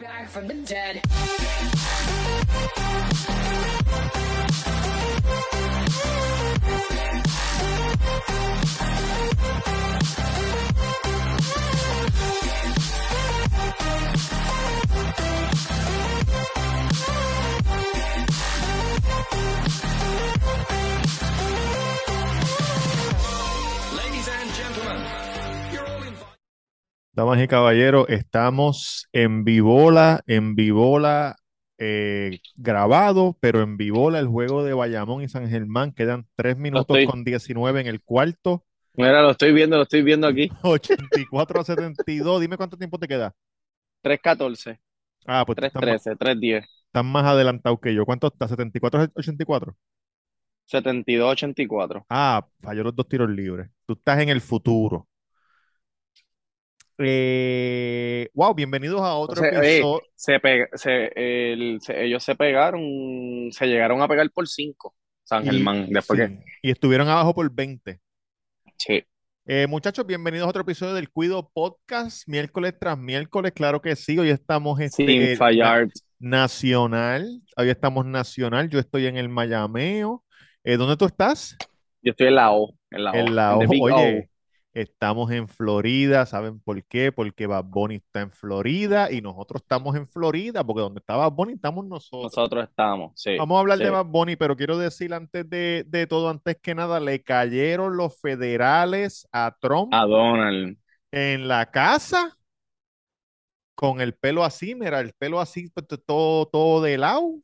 back from the dead. Ladies and gentlemen. Damas y caballeros, estamos en Vivola, en Vivola eh, grabado, pero en Vivola el juego de Bayamón y San Germán. Quedan 3 minutos estoy- con 19 en el cuarto, Mira, lo estoy viendo, lo estoy viendo aquí. 84 a 72. Dime cuánto tiempo te queda. 3.14, Ah, pues tú estás más, 3.13, 3.10, estás más adelantado que yo. ¿Cuánto está? ¿74 a 84? 72, 84. Ah, falló los dos tiros libres. Tú estás en el futuro. Eh, wow, bienvenidos a otro Entonces, oye, episodio. se pe- se- el- se- ellos se pegaron, se llegaron a pegar por 5, San Y, Germán, después sí, que... y estuvieron abajo por 20. Sí. Eh, muchachos, bienvenidos a otro episodio del Cuido Podcast, miércoles tras miércoles, claro que sí, hoy estamos Sin este, fallar. nacional, hoy estamos nacional, yo estoy en el Mayameo. Eh, ¿dónde tú estás? Yo estoy en la O, en la O, En la en the O. estamos en Florida, ¿saben por qué? Porque Bad Bunny está en Florida y nosotros estamos en Florida, porque donde está Bad Bunny estamos nosotros. Nosotros estamos, sí, Vamos a hablar de. Bad Bunny, pero quiero decir antes de, de todo, antes que nada, le cayeron los federales a Trump A Donald. en la casa con el pelo así, mira, el pelo así, pues, todo, todo de lado.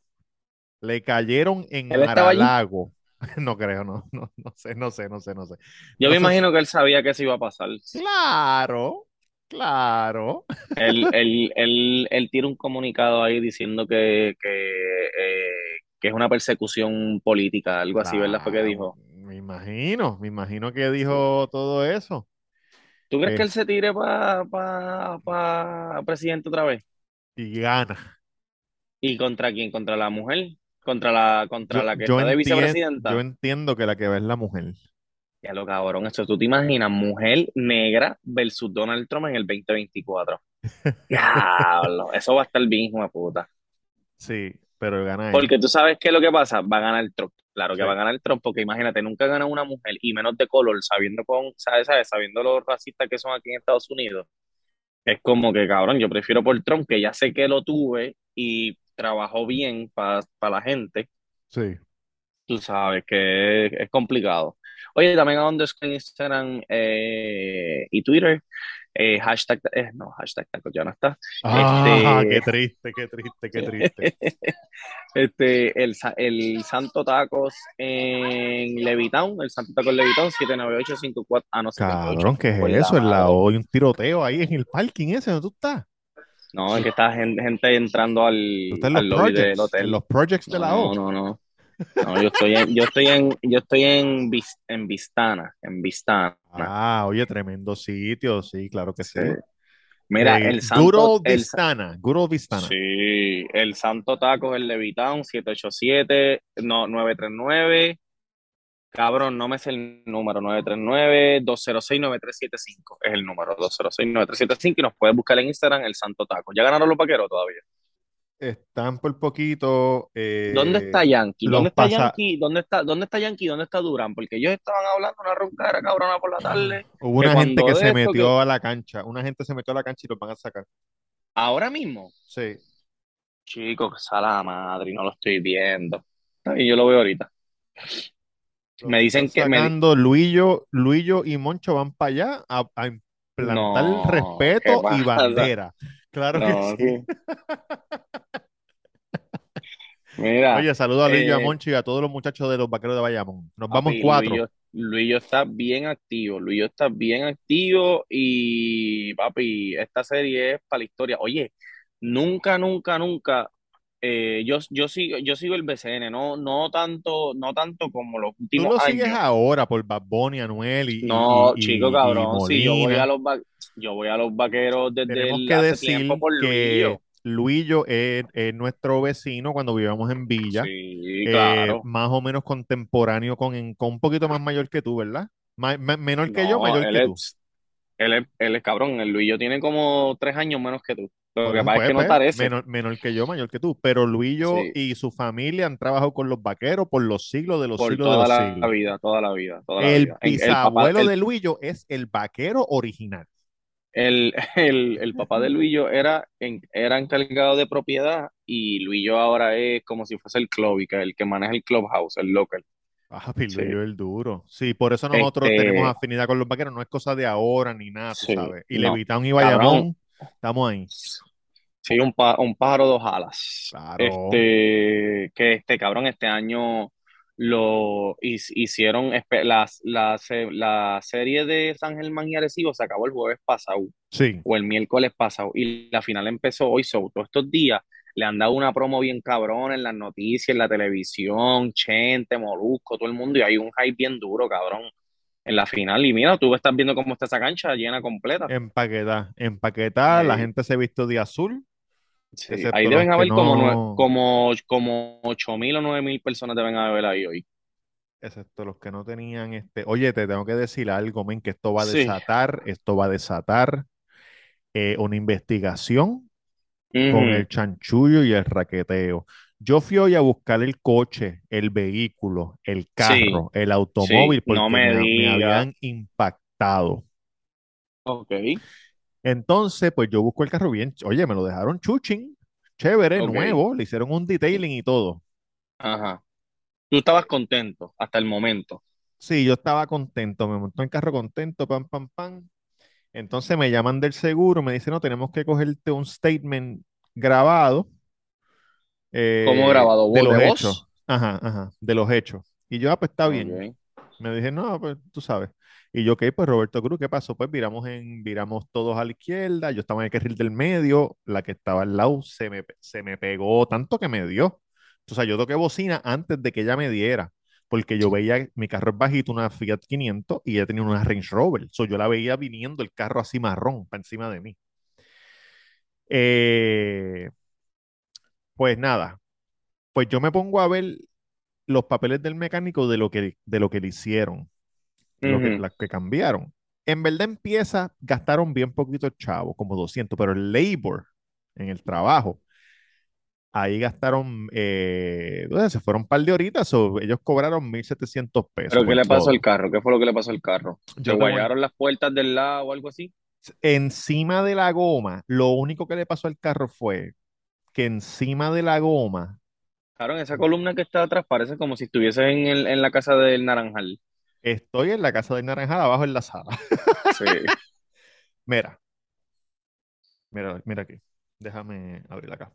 Le cayeron en. Mar-a-Lago. No creo, no, no, no sé, no sé, no sé, no sé. Yo No me sé imagino que él sabía que eso iba a pasar. Claro, claro. Él, él, él, él tira un comunicado ahí diciendo que, que, eh, que es una persecución política, algo así, ¿verdad? Fue que dijo. Me imagino, me imagino que dijo todo eso. ¿Tú crees que él se tire para pa, pa presidente otra vez? y gana. ¿Y contra quién? ¿Contra la mujer? ¿Contra la, contra Yo, la que está de vicepresidenta? yo entiendo que la que va es la mujer. Ya lo cabrón, eso tú te imaginas, mujer negra versus Donald Trump en el 2024. Diablo, eso va a estar bien, hijo de puta. Sí, pero gana él. Porque tú sabes qué es lo que pasa, va a ganar Trump. Claro que Sí. va a ganar Trump, porque imagínate, nunca gana una mujer y menos de color, sabiendo con, ¿sabes? ¿sabes? Sabiendo los racistas que son aquí en Estados Unidos. Es como que, cabrón, yo prefiero por Trump, que ya sé que lo tuve y trabajó bien para la gente. Sí. Tú sabes que es, es complicado. Oye, también a en Instagram eh, y Twitter, eh, hashtag, eh, no, hashtag taco ya no está. Ah, Este- qué triste, qué triste, qué triste. Este, el, el Santo Tacos en Levitown, el Santo Tacos en Levitown, 79854, ah, no, 78. Cabrón, ¿qué es eso? En la lado. hoy un tiroteo ahí en el parking ese donde tú estás. No, es que está gen- gente entrando al, en al del hotel. en los projects de la No, O. no, no. No, yo estoy en, yo estoy en, yo estoy en, Vis- en Vistana, en Vistana. Ah, oye, tremendo sitio, sí, claro que sí. Sí. Mira, Eh, el Good Santo, el, Vistana, Good old Vistana. sí, el Santo Tacos en Levitown, 787, no, 939. Cabrón, no me sé el número, 939-206-9375 es el número, 206-9375 y nos puedes buscar en Instagram el Santo Taco. ¿Ya ganaron los vaqueros todavía? Están por poquito. eh, ¿Dónde está Yankee? ¿Dónde está Yankee? ¿Dónde está, dónde está Yankee? ¿Dónde está Durán? Porque ellos estaban hablando una roncada cabrona por la tarde. Hubo una gente que se esto, metió que- a la cancha. Una gente se metió a la cancha y los van a sacar. Ahora mismo, Sí. chico, que sala madre, no lo estoy viendo. Y yo lo veo ahorita. Me dicen que me sacando Luillo, Luillo y Moncho van para allá a, a implantar No, respeto ¿qué y bandera. Claro que No, sí. sí. Mira, Oye, saludo a Luillo y a eh, Moncho y a todos los muchachos de los vaqueros de Bayamón. Nos vamos papi, cuatro. Luillo, Luillo está bien activo, Luillo está bien activo y papi, esta serie es para la historia. Oye, nunca, nunca, nunca, eh, yo, yo sigo, yo sigo el BCN, no, no tanto, no tanto como los Tú últimos lo sigues años. ahor por Bad Bunny, Anuel y, No, y- chico, cabrón, sí, yo voy a los va- yo voy a los vaqueros desde Tenemos el- que hace decir tiempo por que Luillo. Luillo es, es nuestro vecino cuando vivíamos en Villa. Sí, Eh, claro. más o menos contemporáneo con, un poquito más mayor que tú, ¿verdad? Ma- ma- menor que yo, mayor que tú. él es, él es cabrón, el Luillo tiene como tres años menos que tú. Lo que pasa es pues, que no pues, parece. menor, menor que yo, mayor que tú. Pero Luillo Sí, y su familia han trabajado con los vaqueros por los siglos de los por siglos de toda los la siglos. vida, toda la vida, toda la El vida. El el, de Luillo es el vaquero original. el, el, el papá de Luillo era, en- era encargado de propiedad y Luillo ahora es como si fuese el club, el que maneja el clubhouse, el local. Ah, Luillo Sí. es el duro. Sí, por eso nosotros tenemos Este, afinidad con los vaqueros. No es cosa de ahora ni nada, tú sí, sabes. Y no, Levitown y cabrón. Bayamón, estamos ahí. Sí, un, pa- un pájaro dos alas. Claro. Este, que este cabrón este año lo hic- hicieron espe- las- la, se- la serie de San Germán y Arecibo se acabó el jueves pasado Sí. o el miércoles pasado y la final empezó hoy. So, todos estos días le han dado una promo bien cabrón en las noticias, en la televisión, Chente, Molusco, todo el mundo y hay un hype bien duro, cabrón, en la final. Y mira, tú estás viendo cómo está esa cancha llena completa. Empaquetada. Empaquetada. La gente se vistió de azul, Sí, ahí deben haber como, no, como, como ocho mil o nueve mil personas deben haber ahí hoy. excepto los que no tenían este. Oye, te tengo que decir algo, men, que esto va a Sí. desatar, esto va a desatar eh, una investigación con el chanchullo y el raqueteo. Yo fui hoy a buscar el coche, el vehículo, el Sí, carro, el automóvil, porque no me, me habían impactado. Ok, Entonces, pues yo busco el carro bien, oye, me lo dejaron chuchín, chévere, nuevo, le hicieron un detailing y todo. ajá. Tú estabas contento hasta el momento. Sí, yo estaba contento, me montó en carro contento, pam, pam, pam. Entonces me llaman del seguro, me dicen, no, tenemos que cogerte un statement grabado ¿Cómo eh, grabado? de ¿Voz los de hechos. Ajá, ajá, de los hechos. Y yo, ah, pues está bien. Me dije, no, pues tú sabes. Y yo, ok, pues Roberto Cruz, ¿qué pasó? Pues viramos en, viramos todos a la izquierda, yo estaba en el carril del medio, la que estaba al lado se me, se me pegó tanto que me dio. O sea, yo toqué bocina antes de que ella me diera, porque yo veía, mi carro es bajito, una Fiat 500, y ella tenía una Range Rover. So, yo la veía viniendo el carro así marrón, para encima de mí. Eh, pues nada, pues yo me pongo a ver los papeles del mecánico de lo que, de lo que le hicieron lo que, las que cambiaron. En verdad empieza, gastaron bien poquito chavo, como 200, pero el labor en el trabajo, ahí gastaron, eh, se fueron un par de horitas, o ellos cobraron 1.700 pesos ¿Pero qué le pasó al carro? ¿Qué fue lo que le pasó al carro? ¿Se Yo te voy, guayaron las puertas del lado o algo así? encima de la goma, lo único que le pasó al carro fue que encima de la goma, Claro, en esa columna que está atrás parece como si estuviese en, el- en la casa del Naranjal. estoy en la casa de Naranjada, abajo en la sala. Sí. Mira, mira, mira aquí. Déjame abrir acá.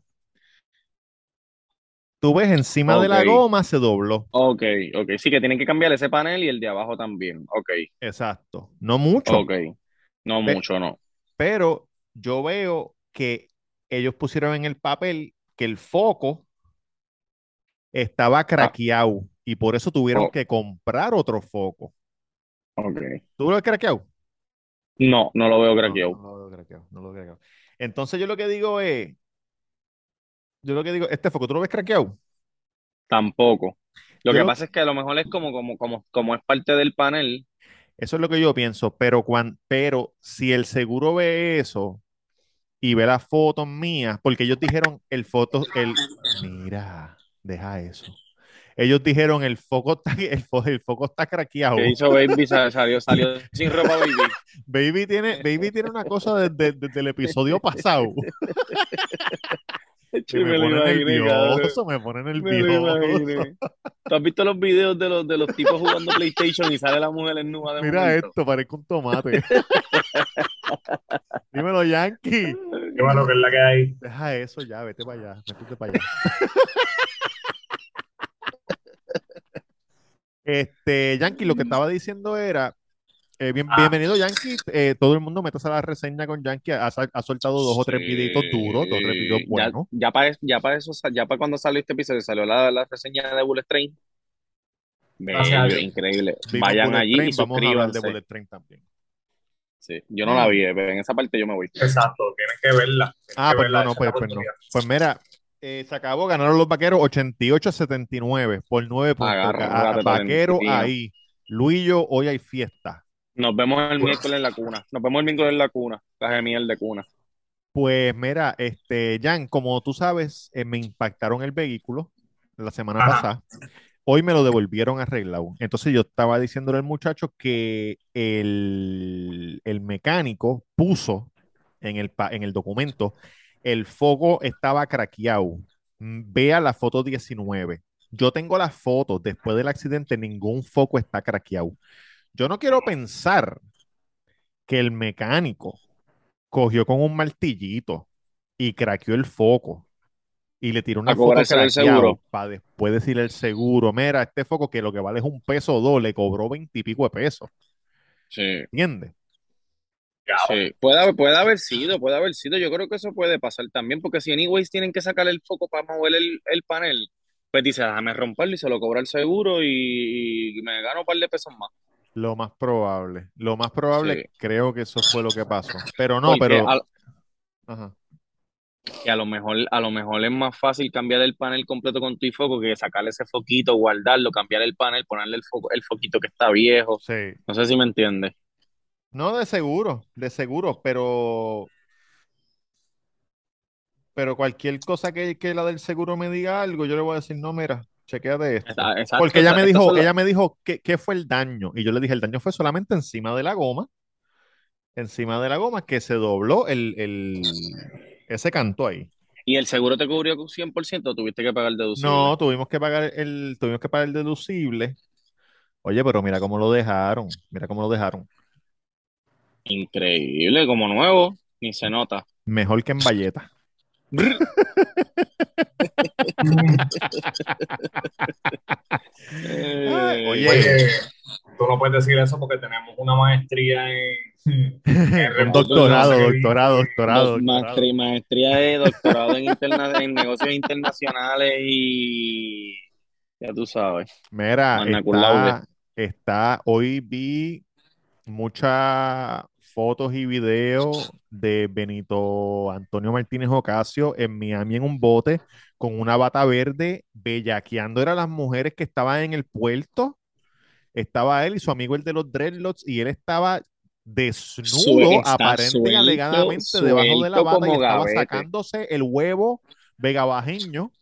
Tú ves encima de la goma se dobló. ok, ok. Sí, que tienen que cambiar ese panel y el de abajo también. Ok, Exacto. No mucho, ok. No pe- mucho, no. pero yo veo que ellos pusieron en el papel que el foco estaba Ah, craqueado y por eso tuvieron oh, que comprar otro foco. ok. ¿Tú lo ves craqueado? No, no lo veo craqueado. no lo veo craqueado, no lo veo craqueado. Entonces yo lo que digo es, yo lo que digo, este foco, ¿tú lo ves craqueado? Tampoco. Lo Yo que lo, pasa es que a lo mejor es como, como, como, como es parte del panel. eso es lo que yo pienso, pero cuan, pero si el seguro ve eso y ve las fotos mías, porque ellos dijeron el foto, el, mira, deja eso. Ellos dijeron el foco está, el, fo- el foco está craqueado. ¿Qué hizo Baby? Sa- Salió, salió sin ropa, Baby. Baby tiene, Baby tiene una cosa desde, desde el episodio pasado me me lo pone imaginé, nervioso, me pone Me lo nervioso. ¿Tú has visto los videos de los, de los tipos jugando PlayStation y sale la mujer en de Mira momento? esto, parezco un tomate. Dímelo, Yankee. Qué malo que es la que hay. Deja eso ya, vete para allá, métete para allá. Este, Yankee, lo que estaba diciendo era, eh, bien- Ah, bienvenido Yankee, eh, todo el mundo métase a la reseña con Yankee, ha, soltado dos o tres videitos duros, dos o tres videos ya, buenos. ya para ya para eso, ya para cuando salió este episodio, salió la, la reseña de Bullet Train. increíble. Vimos Vayan Bullet allí y Train, vamos a hablar de suscríbanse. Bullet Train también. Sí, yo no la vi, eh, pero en esa parte yo me voy. Exacto, tienes que verla. Tienes Ah, que pues verla, no, pues, pues no. Pues mira, eh, se acabó, ganaron los vaqueros 88 a 79 por 9 puntos. A- Agárrate, Vaquero ahí. Luillo, hoy hay fiesta. Nos vemos el miércoles en la cuna. Nos vemos el miércoles en la cuna. Caja de miel de cuna. Pues mira, este, Jan, como tú sabes, eh, me impactaron el vehículo la semana Ajá. pasada. Hoy me lo devolvieron arreglado. Entonces yo estaba diciéndole al muchacho que el, el mecánico puso en el, pa- en el documento el foco estaba craqueado. Mm, Vea la foto 19. Yo tengo las fotos después del accidente, ningún foco está craqueado. Yo no quiero pensar que el mecánico cogió con un martillito y craqueó el foco y le tiró una A foto seguro. para después decirle el seguro, mira, este foco que lo que vale es un peso o dos, le cobró veintipico de pesos, Sí, ¿entiendes? Sí. Puede haber, puede haber sido, puede haber sido. Yo creo que eso puede pasar también, porque si anyways tienen que sacar el foco para mover el, el panel, pues dice, déjame romperlo y se lo cobra el seguro y, y me gano un par de pesos más. Lo más probable, lo más probable, Sí. creo que eso fue lo que pasó. Pero no, Porque pero... a, Ajá. que a lo mejor, a lo mejor es más fácil cambiar el panel completo con tu foco que sacarle ese foquito, guardarlo, cambiar el panel, ponerle el foco, el foquito que está viejo. Sí. No sé si me entiendes. No, de seguro, de seguro, pero... Pero cualquier cosa que, que la del seguro me diga algo, yo le voy a decir, no, mira, chequéate esto. Exacto, Porque ella me dijo, ella me dijo ¿qué, qué fue el daño? Y yo le dije, el daño fue solamente encima de la goma, encima de la goma que se dobló el, el ese canto ahí. ¿Y el seguro te cubrió 100% o tuviste que pagar deducible? No, tuvimos que pagar el, tuvimos que pagar el deducible. Oye, pero mira cómo lo dejaron, mira cómo lo dejaron. Increíble, como nuevo, ni se nota. Mejor que en Valleta. Eh, oye. Oye, tú no puedes decir eso porque tenemos una maestría en, doctorado, doctorado, doctorado, Doc- doctorado. maestría, de doctorado en, interna- en negocios internacionales y ya tú sabes. Mira, está, está, hoy vi muchas fotos y videos de Benito Antonio Martínez Ocasio en Miami en un bote con una bata verde, bellaqueando eran las mujeres que estaban en el puerto. Estaba él y su amigo el de los dreadlocks y él estaba desnudo, está aparente y suelto, alegadamente debajo de la bata y estaba gavete. sacándose el huevo vegabajeño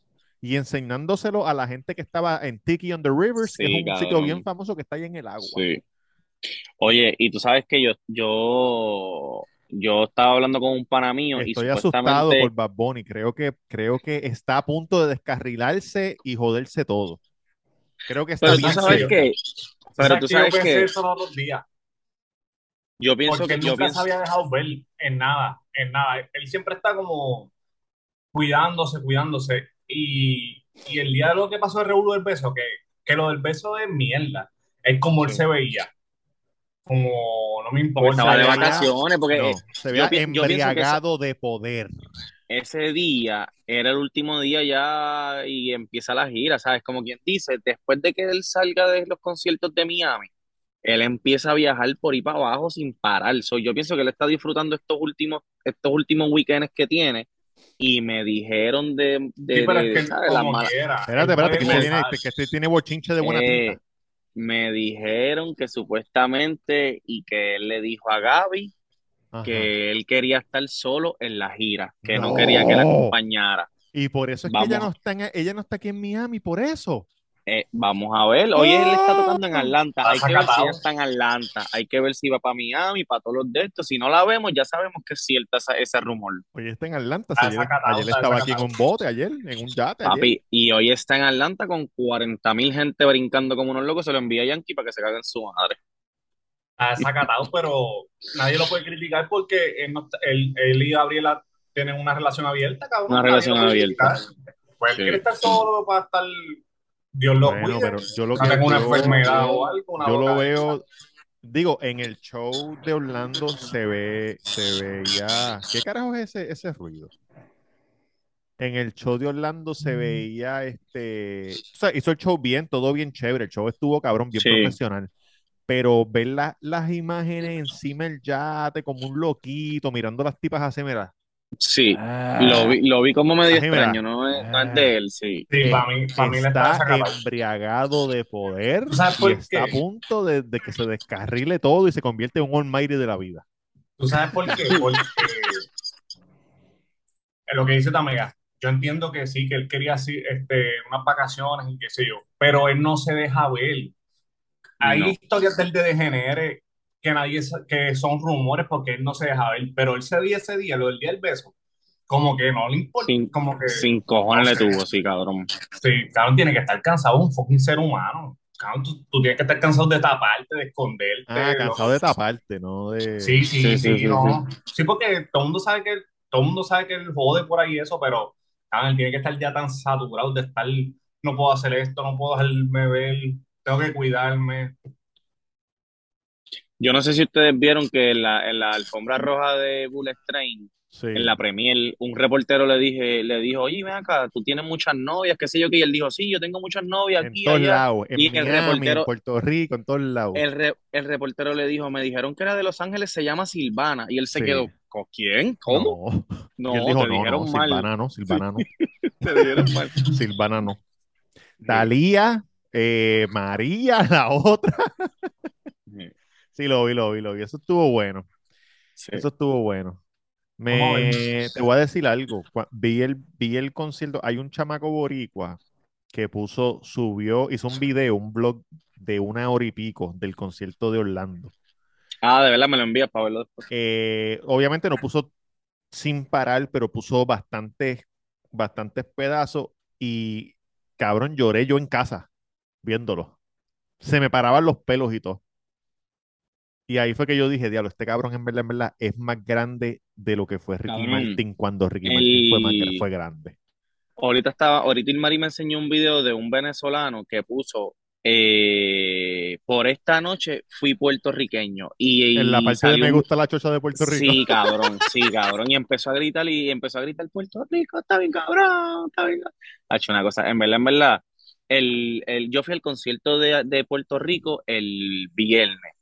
y enseñándoselo a la gente que estaba en Tiki on the Rivers, que Sí, es un sitio cabrón. bien famoso que está ahí en el agua. Sí. Oye, y tú sabes que yo, yo, yo estaba hablando con un pana mío y Estoy asustado supuestamente, por Bad Bunny. Creo que, creo que está a punto de descarrilarse y joderse todo. Creo que está pero tú bien sabes serio. que, pero tú que sabes yo pensé que eso los otros días, yo pienso porque que, yo nunca se pienso, había dejado ver en nada, en nada. Él siempre está como cuidándose, cuidándose. Y, y el día de lo que pasó el revuelo del beso, que, que lo del beso es mierda, es como él se veía. Como no me importa. estaba de veía- vacaciones, porque No, se ese- embriagado de poder. ese día era el último día ya y empieza la gira, ¿sabes? Como quien dice, después de que él salga de los conciertos de Miami, él empieza a viajar por ahí para abajo sin parar. So, yo pienso que él está disfrutando estos últimos, estos últimos weekends que tiene y me dijeron de, de, Sí, pero de, es que ¿sabes? Las como malas- quiera. Espérate, espérate, que este tiene, que este tiene bochinche de buena Eh, tinta. Me dijeron que supuestamente y que él le dijo a Gaby Ajá. que él quería estar solo en la gira, que no, No. quería que la acompañara. Y por eso es que ella no Vamos. está en- ella no está aquí en Miami, por eso. Eh, vamos a ver, hoy él está tocando en. Atlanta, hay que ver si sacatado. está en Atlanta, hay que ver si va para Miami, para todos los de estos, si no la vemos ya sabemos que es cierta esa- ese rumor, Oye, está en Atlanta. Si ayer, estaba aquí un bote, ayer, en un yate, ayer. papi, y hoy está en Atlanta con 40 mil gente brincando como unos locos, se lo envía a Yankee para que se caguen su madre. Está desacatado, pero nadie lo puede criticar porque él, no está- él- él y Gabriela tienen una relación abierta, cabrón. Una relación abierta. Pues él Sí. quiere estar solo para estar. Dios lo Bueno, cuide. pero yo lo no tenga una yo- enfermedad o algo. Una Yo lo veo, digo, en el show de Orlando se ve, se veía, ¿qué carajo es ese, ese ruido? En el show de Orlando se veía, este, o sea, hizo el show bien, todo bien chévere, el show estuvo cabrón, bien Sí. profesional, pero ver la- las imágenes encima del yate como un loquito, mirando las tipas así, mira, Sí, lo vi, lo vi como medio extraño, no es, no es de él, sí. Sí, eh, para mí, para mí le está embriagado de poder ¿Tú sabes y por está a punto de, de que se descarrile todo y se convierte en un almighty de la vida. ¿Tú sabes por qué? Porque es lo que dice Tamega. Yo entiendo que sí, que él quería así, este, unas vacaciones y qué sé yo, pero él no se deja ver. Hay No. historias del de degenere que nadie que son rumores porque él no se deja ver, pero él se día ese día, lo del día del beso, como que no le importa, Sin, como que sin cojones no le tuvo, sí, cabrón. Sí, cabrón, tiene que estar cansado un fucking ser humano. Cabrón, tú, tú tienes que estar cansado de taparte, de esconderte. Ah, lo- cansado de taparte, ¿no? De... Sí, sí, Sí, sí, sí, sí, no. Sí, porque todo el mundo sabe que todo el mundo sabe que él jode por ahí eso, pero cabrón, él tiene que estar ya tan saturado de estar, no puedo hacer esto, no puedo dejarme ver, tengo que cuidarme. Yo no sé si ustedes vieron que en la, en la alfombra roja de Bullet Train, Sí. en la premier, un reportero le dije, le dijo, oye, ven acá, tú tienes muchas novias, qué sé yo, qué, y él dijo, sí, yo tengo muchas novias En aquí, todos allá. lados, en Y el Miami, reportero- en Puerto Rico, en todos lados. El, re- el reportero le dijo, me dijeron que era de Los Ángeles, se llama Silvana, y él se Sí. quedó, ¿con quién? ¿Cómo? No. No, dijo, te no, dijeron no, mal. Silvana no, Silvana no, Te dijeron mal. Silvana no. Talía, eh, María, la otra. Sí, lo vi, lo vi, lo vi. Eso estuvo bueno. Sí. Eso estuvo bueno. Me, te voy a decir algo. Vi el, vi el concierto. Hay un chamaco boricua que puso, subió, hizo un video, un blog de una hora y pico del concierto de Orlando. Ah, de verdad me lo envías para verlo después. Eh, obviamente no puso sin parar, pero puso bastantes, bastantes pedazos y cabrón, lloré yo en casa viéndolo. Se me paraban los pelos y todo. Y ahí fue que yo dije, diablo, este cabrón en verdad, en verdad es más grande de lo que fue Ricky Cabrón, Martin cuando Ricky Martin fue, más el- fue grande. Ahorita estaba, ahorita Ilmari me enseñó un video de un venezolano que puso eh, por esta noche fui puertorriqueño y, En la parte de me gusta la chocha de Puerto Rico. Sí, cabrón, sí, cabrón. Y empezó a gritar y empezó a gritar Puerto Rico, está bien cabrón, está bien. cabrón". Ha hecho una cosa, en verdad, en verdad, el, el, yo fui al concierto de, de Puerto Rico el viernes.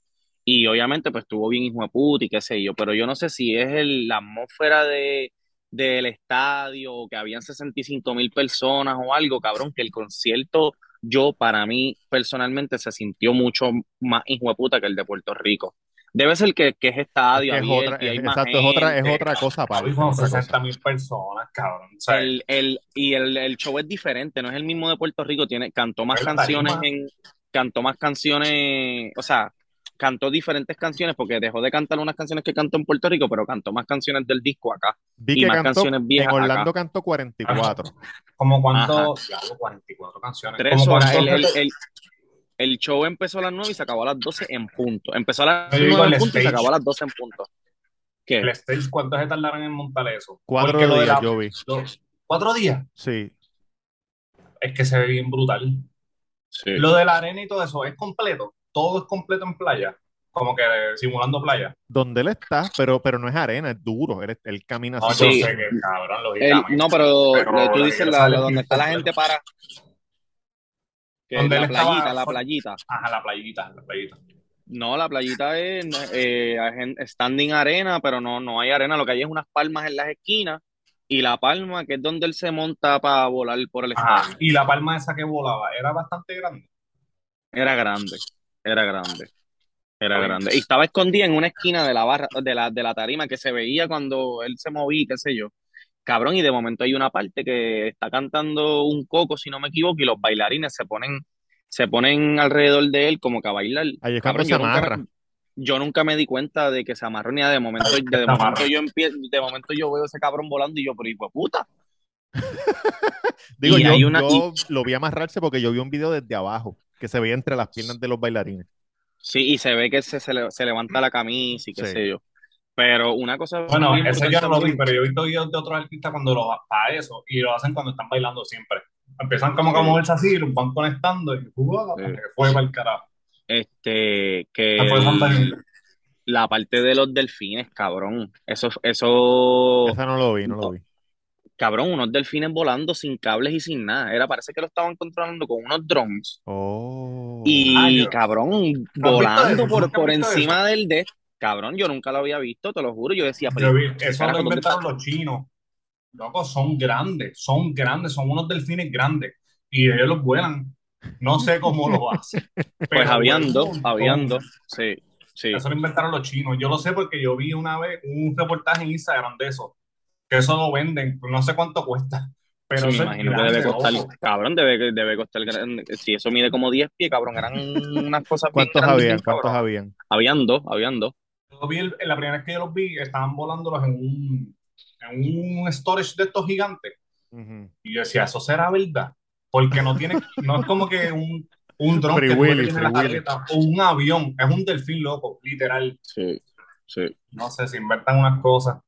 Y obviamente, pues estuvo bien hijo de puta y qué sé yo, pero yo no sé si es el, la atmósfera de, del estadio, o que habían 65 mil personas o algo, cabrón, que el concierto, yo, para mí, personalmente, se sintió mucho más hijo de puta que el de Puerto Rico. Debe ser que, que es Es estadio es abierto otra, y hay es- más exacto, es otra, es otra cosa otra cosa. 60 mil personas, cabrón. O sea, El, el, y el, el show es diferente, no es el mismo de Puerto Rico, tiene, cantó más canciones tarima. en, cantó más canciones, o sea, cantó diferentes canciones porque dejó de cantar unas canciones que cantó en Puerto Rico, pero cantó más canciones del disco acá Vi y que más cantó, canciones en viejas Orlando acá. cantó 44. como cuánto, diablo, 44 canciones. Tres Como horas. El, el, el, el show empezó a las 9 y se acabó a las 12 en punto. Empezó a las Yo digo 9 el en punto y se acabó a las 12 en punto. ¿Qué? el stage, ¿cuánto se tardaron en montar eso? Cuatro Porque días la- yo vi. ¿Cuatro días? Sí. Es que se ve bien brutal. Sí. Lo de la arena y todo eso, ¿es completo? Todo es completo en playa. Como que simulando playa. Donde él está, pero, pero no es arena, es duro. Él, él camina No, así. yo sé que cabrón, El- no, pero, tú dices la, la donde está la gente para. Donde la él estaba- playita, la playita. Ajá, la playita, la playita. No, la playita es eh, standing arena, pero no, no hay arena. Lo que hay es unas palmas en las esquinas y la palma, que es donde él se monta para volar por el Ajá. estadio. Y la palma esa que volaba era bastante grande. Era grande, era grande, era grande. Y estaba escondida en una esquina de la barra, de la, de la tarima que se veía cuando él se movía, qué sé yo. Cabrón, y de momento hay una parte que está cantando un coco, si no me equivoco, y los bailarines se ponen, se ponen alrededor de él como que a bailar. Ahí es Cabrón, se yo nunca, amarra. me- yo nunca me di cuenta de que se amarró ni. De momento, de se momento yo empiezo, de momento yo veo ese cabrón volando y yo, pero hijo de puta. Digo, Y yo, hay una- yo lo vi amarrarse porque yo vi un video desde abajo que se veía entre las piernas de los bailarines. Sí, y se ve que se, se, le- se levanta la camisa y qué Sí. sé yo. Pero una cosa Bueno, ese yo no lo vi, pero yo he visto videos de otros artistas cuando lo para eso y lo hacen cuando están bailando siempre. Empiezan como que a Sí. moverse así, los van conectando y ¡uah! Sí. que fue para el carajo. Este, que el- la parte de los delfines, cabrón. Eso, eso, Esa no lo vi, no lo vi. Cabrón, unos delfines volando sin cables y sin nada. Era, parece que lo estaban controlando con unos drones. Oh. Y, Ah, yo- cabrón, volando eso? por, ¿Nunca has por encima del de. Cabrón, yo nunca lo había visto, te lo juro. Yo decía, Yo pero vi, eso lo ¿dónde inventaron los chinos. Loco, son grandes, son grandes, son unos delfines grandes y ellos los vuelan. No sé cómo lo hacen. Pues habían dos. Sí, sí. Eso lo inventaron los chinos. Yo lo sé porque yo vi una vez un reportaje en Instagram de eso. Que eso lo venden, no sé cuánto cuesta, pero Sí, me imagino que debe costar, cabrón, debe, debe costar, grande. si eso mide como 10 pies, cabrón, eran unas cosas bien ¿Cuántos grandes, habían? bien ¿Cuántos habían? Habían dos, habían dos. Yo vi el- la primera vez que yo los vi, estaban volándolos en un, en un storage de estos gigantes. Y yo decía, ¿eso será verdad? Porque no tiene, no es como que un, un dron que Willy, tiene la careta o un avión, es un delfín loco, literal. Sí, sí. No sé, se inventan unas cosas.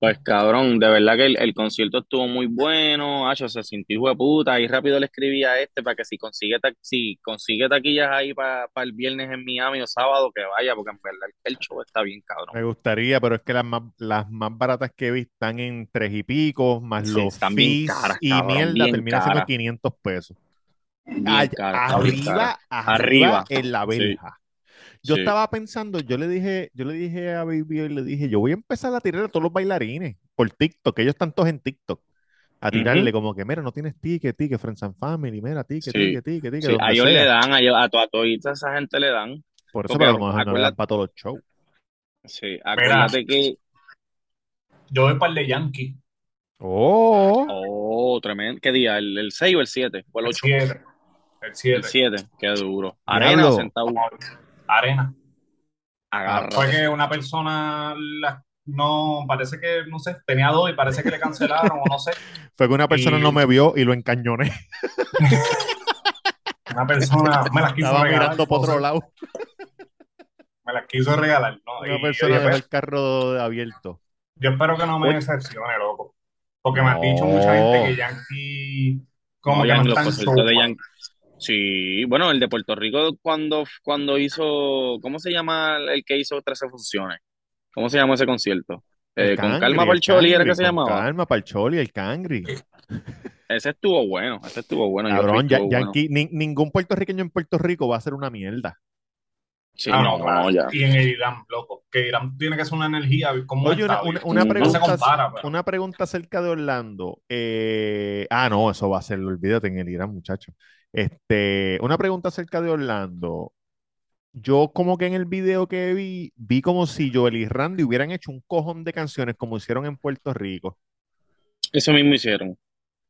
Pues cabrón, de verdad que el, el concierto estuvo muy bueno, Acho, se sintió hijo de puta, y rápido le escribí a este para que si consigue, ta- si consigue taquillas ahí para el viernes en Miami o sábado, que vaya, porque en verdad el, el show está bien cabrón. Me gustaría, pero es que las más, las más baratas que vi están en tres y pico, más Sí, los están bien fees caras, y cabrón, mierda, bien termina siendo caras. 500 pesos. Bien Ay- cara, está bien cara. arriba, arriba, Arriba. en la verja. Yo Sí. estaba pensando, yo le dije, yo le dije a Baby y le dije, yo voy a empezar a tirar a todos los bailarines por TikTok, que ellos están todos en TikTok. A tirarle como que, mira, no tienes ticket, ticket, Friends and Family, mira, ticket, Sí. ticket, ticket, ticket, Sí, a ellos le dan, a, ellos- a, to- a toda esa gente le dan. Por eso, pero a lo mejor no le acuérdate- dan para todos los shows. Sí, acuérdate que. Yo voy para el de Yankee, Oh, Oh, tremendo. ¿Qué día? ¿El, el 6 o el 7? ¿O el el 8? 7. El El 7. 7, qué duro. Arena sentado. Arena. Agarra. Fue que una persona la- no, parece que, no sé, tenía dos y parece que le cancelaron o no sé. fue que una persona Y- no me vio y lo encañoné. Una persona me las quiso Estaba regalar. mirando por otro lado. Me las quiso regalar, ¿no? Una Y persona dejó pues, el carro abierto. Yo espero que no me decepcione, loco. Porque me han dicho mucha gente que Yankee como No, que no en los está en conciertos show, de man. Yankee. Sí, bueno, el de Puerto Rico cuando, cuando hizo, ¿cómo se llama el que hizo 13 funciones? ¿Cómo se llama ese concierto? Eh, con Cangri, calma el Parcholi era que se con llamaba. Calma, Parcholi, el Cangri. Ese estuvo bueno, ese estuvo bueno. Cabrón, ya- estuvo bueno. Yankee, ni- ningún puertorriqueño en Puerto Rico va a ser una mierda. Sí, Ah, no, claro. ya. Y en el Irán, loco. Que Irán tiene que ser una energía como Oye, un una, No se pregunta, compara, pero- una pregunta acerca de Orlando. Eh, ah, no, eso va a ser, olvídate en el Irán, muchacho. Este, una pregunta acerca de Orlando. Yo como que en el video que vi, vi como si Joel y Randy hubieran hecho un cojón de canciones como hicieron en Puerto Rico. Eso mismo hicieron.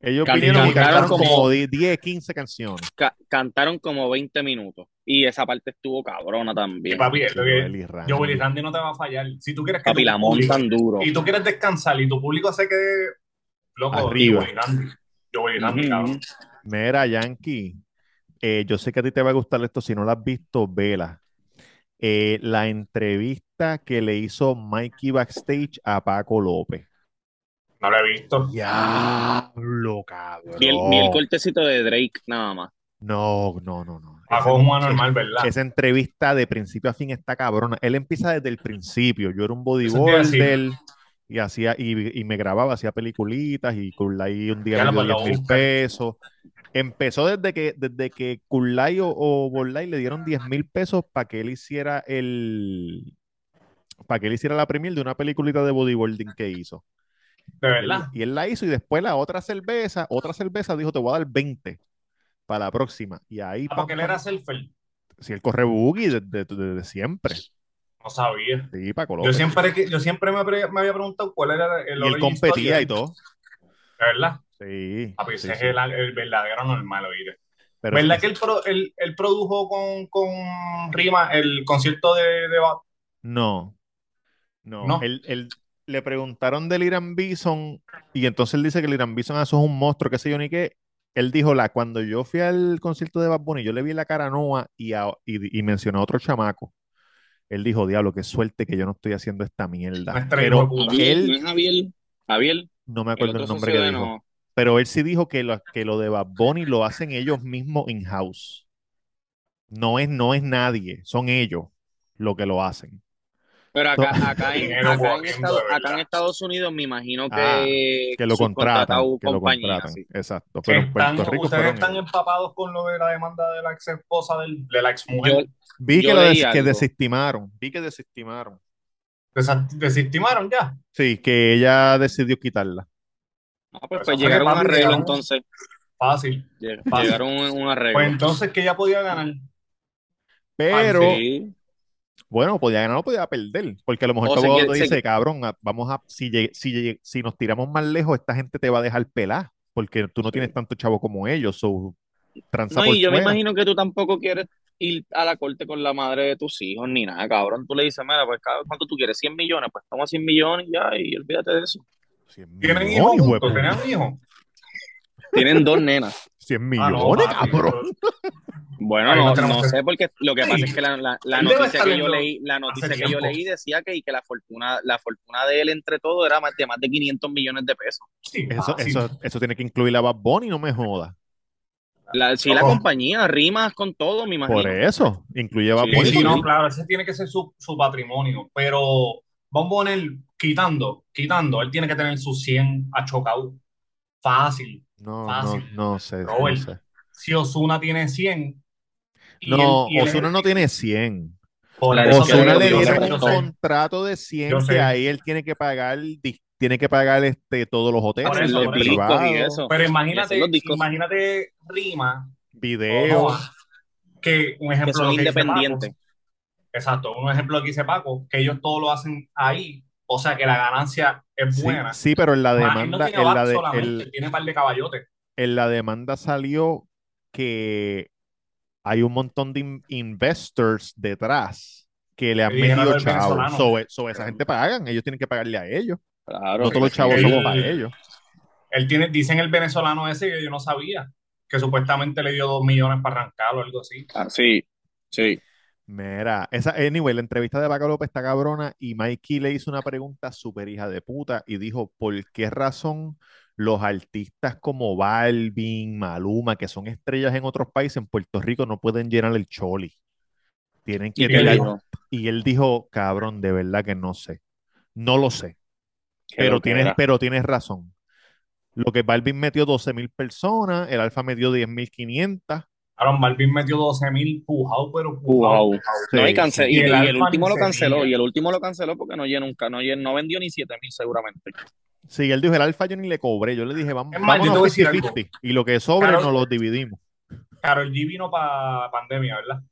Ellos Can- vinieron y cantaron como como- 10, 15 canciones. Ca- cantaron como 20 minutos. Y esa parte estuvo cabrona también. papi, es lo que- Joel y Randy. Joel y Randy no te va a fallar. Si tú quieres que Papi, tu la público- montan duro. y tú quieres descansar y tu público se quede loco, Arriba. Joel y Randy. Joel y Randy, cabrón. Mira, Yankee, eh, yo sé que a ti te va a gustar esto, si no la has visto, vela. Eh, la entrevista que le hizo Mikey backstage a Paco López. No lo he visto. Diablo, cabrón. Vi el, cortecito de Drake nada más. No, no, no, no. Paco es un anormal, ¿verdad? Esa entrevista de principio a fin está cabrona. Él empieza desde el principio. Yo era un Eso y hacía y, y me grababa, hacía peliculitas y Kurlai un día me dio mandó 10 mil pesos. Empezó desde que desde que Kurlai o, o Borlai le dieron 10 mil pesos para que él hiciera el para que él hiciera la premier de una peliculita de bodybuilding que hizo. De verdad. y él la hizo y después la otra cerveza, otra cerveza dijo, te voy a dar 20 para la próxima. Y ahí, Ah, porque él era surfer. si él corre boogie desde siempre. No sabía. Sí, Yo siempre, que- yo siempre me, había preguntado cuál era el Y él competía y todo. De verdad. Sí. Papi, sí, ese es sí. el, el verdadero normal, oír. Pero ¿Verdad sí, que él, pro- él, él produjo con, con Rima el concierto de, de Bad? No. No. No. Él, él- le preguntaron del Irán Bison y entonces él dice que el Irán Bison ah, eso es un monstruo, qué sé yo ni qué. Él dijo, la, cuando yo fui al concierto de Bad Bunny, yo le vi la cara a Noah y, a- y, y mencionó a otro chamaco. Él dijo, diablo, qué suerte que yo no estoy haciendo esta mierda. Pero. Javier, él, ¿no es Javier? Javier, no me acuerdo el nombre que de dijo. no. Pero él sí dijo que lo, que lo de Bad Bunny lo hacen ellos mismos in-house. No es, no es nadie, son ellos los que lo hacen. Pero acá, acá, en, acá, Estados, de acá en verdad. Estados Unidos me imagino que, Ah, Que lo contratan, subcontratado que lo compañía, contratan. sí. Exacto. Que Pero en Puerto Rico ustedes están ellos. empapados con lo de la demanda de la ex esposa del, de la ex Yo, mujer. Vi yo que lo des- que desestimaron. Vi que desestimaron. ¿Desestimaron ya? Sí, que ella decidió quitarla. Ah, pues, pues llegaron a un que, arreglo llegaron- entonces. Fácil. Lleg- Fácil. Llegaron a un, arreglo. Pues entonces que ella podía ganar. Pero Sí. Bueno, podía ganar o podía perder, porque a lo mejor O te se- dice, cabrón, a- vamos a, si, llegue- si, llegue- si nos tiramos más lejos, esta gente te va a dejar pelar, porque tú no tienes tanto chavo como ellos, so, tranza No, por y yo me imagino que tú tampoco quieres ir a la corte con la madre de tus hijos ni nada, cabrón. Tú le dices, mira, pues cada- ¿cuánto tú quieres? 100 millones, pues toma 100 millones y ya, y olvídate de eso. 100 ¿Tienen millones, hijos. ¿Tenían hijos? Tienen dos nenas. 100 Ah, no, millones, cabrón. Bueno, no, no sé, porque lo que pasa es que la, la- la noticia que yo leí, la noticia que yo leí decía que, que la fortuna, la fortuna de él entre todo era más de más de 500 millones de pesos. Sí, Eso, eso, eso tiene que incluir a Bad Bunny, no me jodas. La, sí, la Oh. compañía, rimas con todo, me imagino. Por eso, incluye a Bad Sí, Bunny. sí, no, claro, ese tiene que ser su, su patrimonio, pero vamos a poner, quitando, quitando, él tiene que tener sus 100 a chocado. Fácil. No, no, Fácil. no sé, no Robert, sé. Si Osuna tiene 100, y No, Osuna no tiene 100. por La eso decisión te Osuna le dieron un sé. contrato de 100 Yo que ahí él tiene que pagar, tiene que pagar este, todos los hoteles, Por eso, los por el eso. discos y privado, eso. Pero imagínate, imagínate Rima videos. Que un ejemplo son lo que Paco, independientes. exacto, un ejemplo lo que dice Paco, que ellos todo lo hacen ahí, o sea que la ganancia es buena. sí, pero en la Más, él no demanda, tiene en la, de, el- tiene un par de caballotes. en la demanda salió que hay un montón de in- investors detrás que le han metido chavos. venezolano. So, so esa gente pagan, ellos tienen que pagarle a ellos. Claro. No todos los chavos Él- somos para ellos. Él tiene, dicen el venezolano ese que yo no sabía, que supuestamente le dio dos millones para arrancarlo o algo así. Ah, sí, sí. Mira, esa, anyway, la entrevista de Paco López está cabrona y Mikey le hizo una pregunta súper hija de puta y dijo, ¿por qué razón los artistas como Balvin, Maluma, que son estrellas en otros países, en Puerto Rico no pueden llenar el choli? Tienen que ¿Y tirar-? Y él dijo, cabrón, de verdad que no sé. No lo sé, pero tienes, pero tienes razón. Lo que Balvin metió 12 mil personas, el Alfa metió 10 mil 500. Aaron Balvin metió 12 mil pujado, pero pujado. Wow. No, y, Sí, cance- sí. y, Y el y el último lo canceló, y el último lo canceló porque no llenó nunca, no, no vendió ni 7 mil seguramente. Sí, él dijo, el Alfa yo ni le cobré. Yo le dije, vamos, Es vámonos voy a decir 50-50. Y lo que sobre Claro. nos lo dividimos. Carol G vino para pandemia, ¿verdad?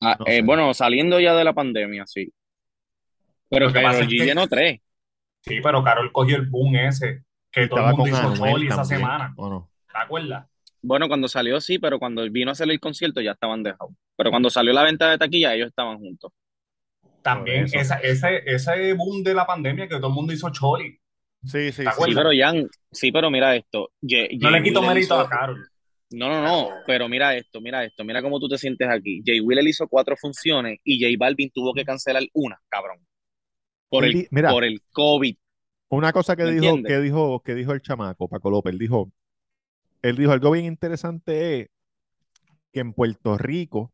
Ah, No eh, bueno, saliendo ya de la pandemia, sí. Pero es G que- llenó tres. Sí, pero Carol cogió el boom ese, que todo el Estaba mundo con hizo Anuel choli esa semana. ¿o no? ¿Te acuerdas? Bueno, cuando salió sí, pero cuando vino a hacer el concierto ya estaban dejados. Pero cuando salió la venta de taquilla, ellos estaban juntos. También eso. esa, ese, boom de la pandemia que todo el mundo hizo choli. Sí, sí, ¿Te sí. Pero Jan, sí, pero mira esto. Ye- No le Jay quito Wheeler mérito hizo- a Carol. No, no, no, pero mira esto, mira esto, mira cómo tú te sientes aquí. Jay Wheeler hizo cuatro funciones y J Balvin tuvo que cancelar una, cabrón. Por el, mira. por el COVID. Una cosa que ¿Me dijo, entiendes? que dijo, que dijo el chamaco, Paco López, él dijo, él dijo algo bien interesante es que en Puerto Rico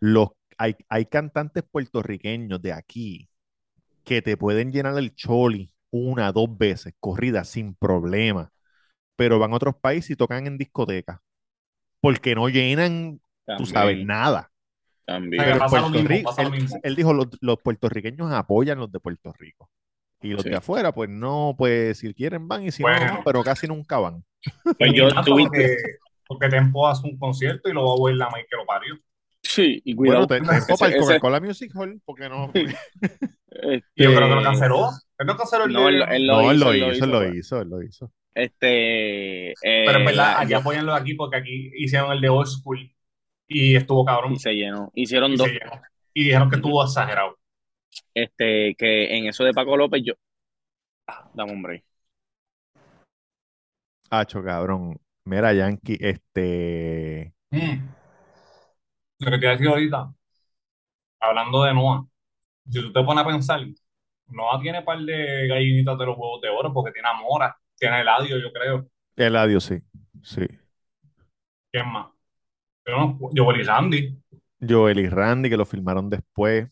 los, hay, hay cantantes puertorriqueños de aquí que te pueden llenar el choli una, dos veces, corrida, sin problema, pero van a otros países y tocan en discotecas, porque no llenan, tú También, sabes, nada. también. Pero en pasa lo Puerto mismo, Rico, pasa lo él, mismo. él dijo, los, los puertorriqueños apoyan los de Puerto Rico. Y los Sí. de afuera, pues no, pues si quieren van y si Bueno. no, pero casi nunca van. Pues yo tuve- porque, porque Tempo hace un concierto y lo va a ver la May que lo parió. Sí, y Bueno, cuidado. te, Ese- te para el Coca-Cola Music Hall, porque no. Este, yo creo que lo canceló. Él no canceló el No, de- él, él lo No, él hizo, lo él hizo, él lo pues. hizo, él lo hizo. Este, eh, Pero en verdad, la- aquí apoyan lo de aquí porque aquí hicieron el de Old School y estuvo cabrón. y se llenó. Hicieron Y, dos. se llenó. Y dijeron que estuvo exagerado. Este, que en eso de Paco López, yo. Ah, dame un break. Hacho, cabrón. Mira, Yankee, este. Mm. Lo que te iba a decir ahorita, hablando de Noah, si tú te pones a pensar, Noah tiene un par de gallinitas de los huevos de oro porque tiene a Mora, tiene a Eladio, yo creo. Eladio, sí. Sí. ¿Quién más? Yo, no, yo Willy Randy. Joel y Randy, que lo filmaron después.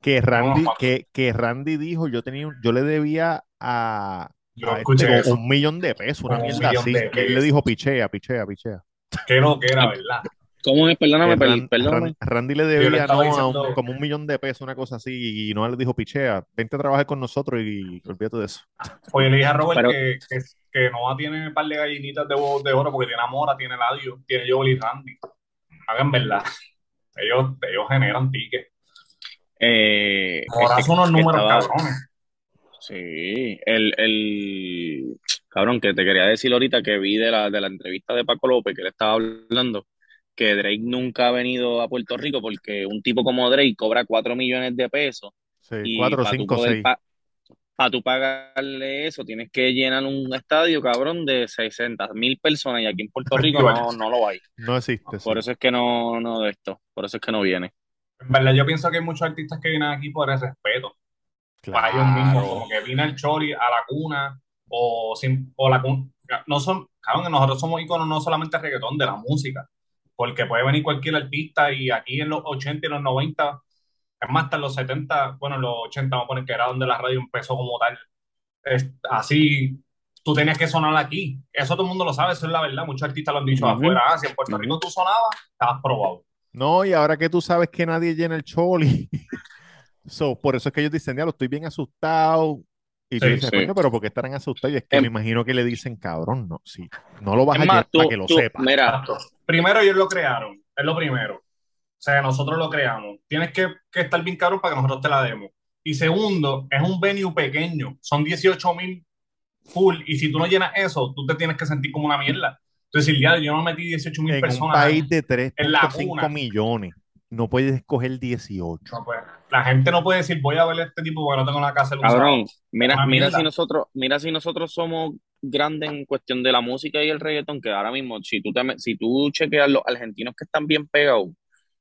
Que Randy, No. que, que Randy dijo, yo tenía, yo le debía a, Yo este eso. un millón de pesos, una mierda así. Que él le dijo, pichea, pichea, pichea. Qué lo que era, ¿verdad? ¿Cómo es? Perdóname, Que per- Ran- perdóname. Ran- Randy le debía no, un- como un millón de pesos, una cosa así, y no le dijo, pichea, vente a trabajar con nosotros y olvídate de eso. Oye, le dije a Robert Pero- que, que, que Noah tiene un par de gallinitas de huevos de oro porque tiene a Mora, tiene a Eladio, tiene Joel y Randy. Hagan verdad. Ellos, ellos generan tickets. Eh, Ahora son unos que números estaba- cabrones. Sí, el, el cabrón que te quería decir ahorita que vi de la, de la entrevista de Paco López que él estaba hablando que Drake nunca ha venido a Puerto Rico porque un tipo como Drake cobra 4 millones de pesos Sí, y 4, para tú 5, poder 6. pa- pa' tú pagarle eso tienes que llenar un estadio, cabrón, de 60 mil personas y aquí en Puerto Rico no, no lo hay. No existe. sí. Por eso es que no, no de esto, por eso es que no viene. En verdad, yo pienso que hay muchos artistas que vienen aquí por el respeto. Para ellos mismos, Claro. como que vino el Chori a la cuna, o, sin, o la cuna. No son, cabrón, nosotros somos íconos no solamente reggaetón, de la música. Porque puede venir cualquier artista y aquí en los 80 y los 90, es más, hasta en los 70, bueno, en los 80 vamos a poner que era donde la radio empezó como tal. Es- así, tú tenías que sonar aquí. Eso todo el mundo lo sabe, eso es la verdad. Muchos artistas lo han dicho Ujú. afuera. Ah, si en Puerto. Rico tú sonabas, estabas probado. No, y ahora que tú sabes que nadie llena el choli. So, por eso es que ellos dicen, ya lo estoy bien asustado. Y tú Sí, dices, sí. pero ¿por qué estarán asustados? Y es que Em- me imagino que le dicen, cabrón, no, sí, no lo vas Es a tú, para que lo tú- sepas. mira. Primero ellos lo crearon, es lo primero. O sea, nosotros lo creamos. Tienes que, que estar bien cabrón para que nosotros te la demos. Y segundo, es un venue pequeño. Son 18 mil full. Y si tú no llenas eso, tú te tienes que sentir como una mierda. Entonces, ya yo no metí 18 mil En un personas. país de en la 3.5 cuna. millones, no puedes escoger 18. No, pues, la gente no puede decir, voy a ver a este tipo porque no tengo nada que hacer un cabrón, mira, mira si nosotros, mira si nosotros somos grandes en cuestión de la música y el reggaetón, que ahora mismo, si tú te, me- si tú chequeas los argentinos que están bien pegados,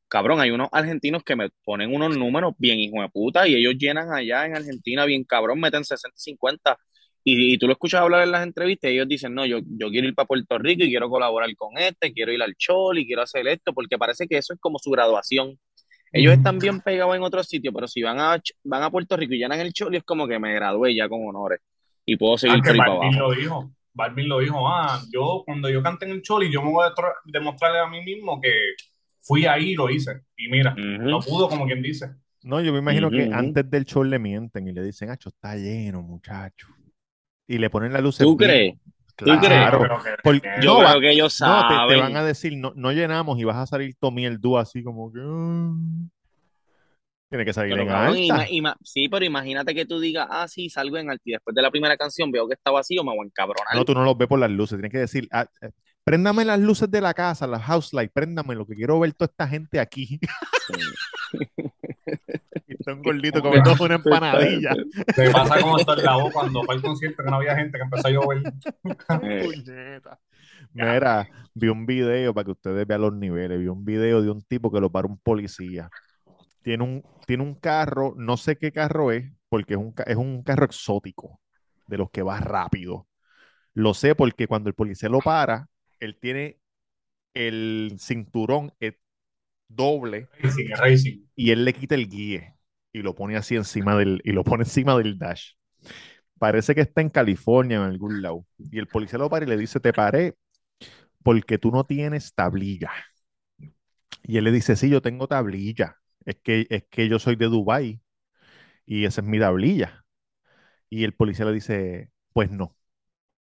cabrón, hay unos argentinos que me ponen unos números bien hijo de puta y ellos llenan allá en Argentina bien cabrón, meten 60, 50 y, y tú lo escuchas hablar en las entrevistas y ellos dicen, no, yo, yo quiero ir para Puerto Rico y quiero colaborar con este, quiero ir al Choli, quiero hacer esto, porque parece que eso es como su graduación. Ellos están bien pegados en otros sitios, pero si van a, van a Puerto Rico y llenan el Choli, es como que me gradué ya con honores y puedo seguir Ah, que por ahí para abajo. lo dijo. Balvin lo dijo. Ah, yo cuando yo cante en el Choli, yo me voy a tra- demostrarle a mí mismo que fui ahí y lo hice. Y mira, no pudo, como quien dice. No, yo me imagino que antes del show le mienten y le dicen, Acho, está lleno, muchacho. Y le ponen la luces ¿Tú crees? ¿Tú Claro. crees? Yo creo que- Porque- que- Yo No, creo que ellos No, te, te saben. van a decir, no, no llenamos y vas a salir todo dúo así como que... "Ah". Tiene que salir Pero, en alta. ima- ima- sí, pero imagínate que tú digas, ah, sí, salgo en alta y después de la primera canción veo que está vacío, me voy a encabronar. No, tú no los ves por las luces. Tienes que decir, ah, eh, préndame las luces de la casa, las house lights, préndame lo que quiero ver toda esta gente aquí. y está un gordito comiendo una empanadilla. Te pasa como voz cuando fue al concierto que no había gente que empezó a llover. Eh. Mira, vi un video para que ustedes vean los niveles. Vi un video de un tipo que lo para un policía. Tiene un, tiene un carro, no sé qué carro es, porque es un, es un carro exótico, de los que va rápido. Lo sé porque cuando el policía lo para, él tiene el cinturón doble Racing, racing. y él le quita el guía y lo pone así encima del, y lo pone encima del dash. Parece que está en California en algún lado. Y el policía lo para y le dice, te paré porque tú no tienes tablilla. Y él le dice, sí, yo tengo tablilla. Es que, es que yo soy de Dubái y esa es mi tablilla. Y el policía le dice, pues no,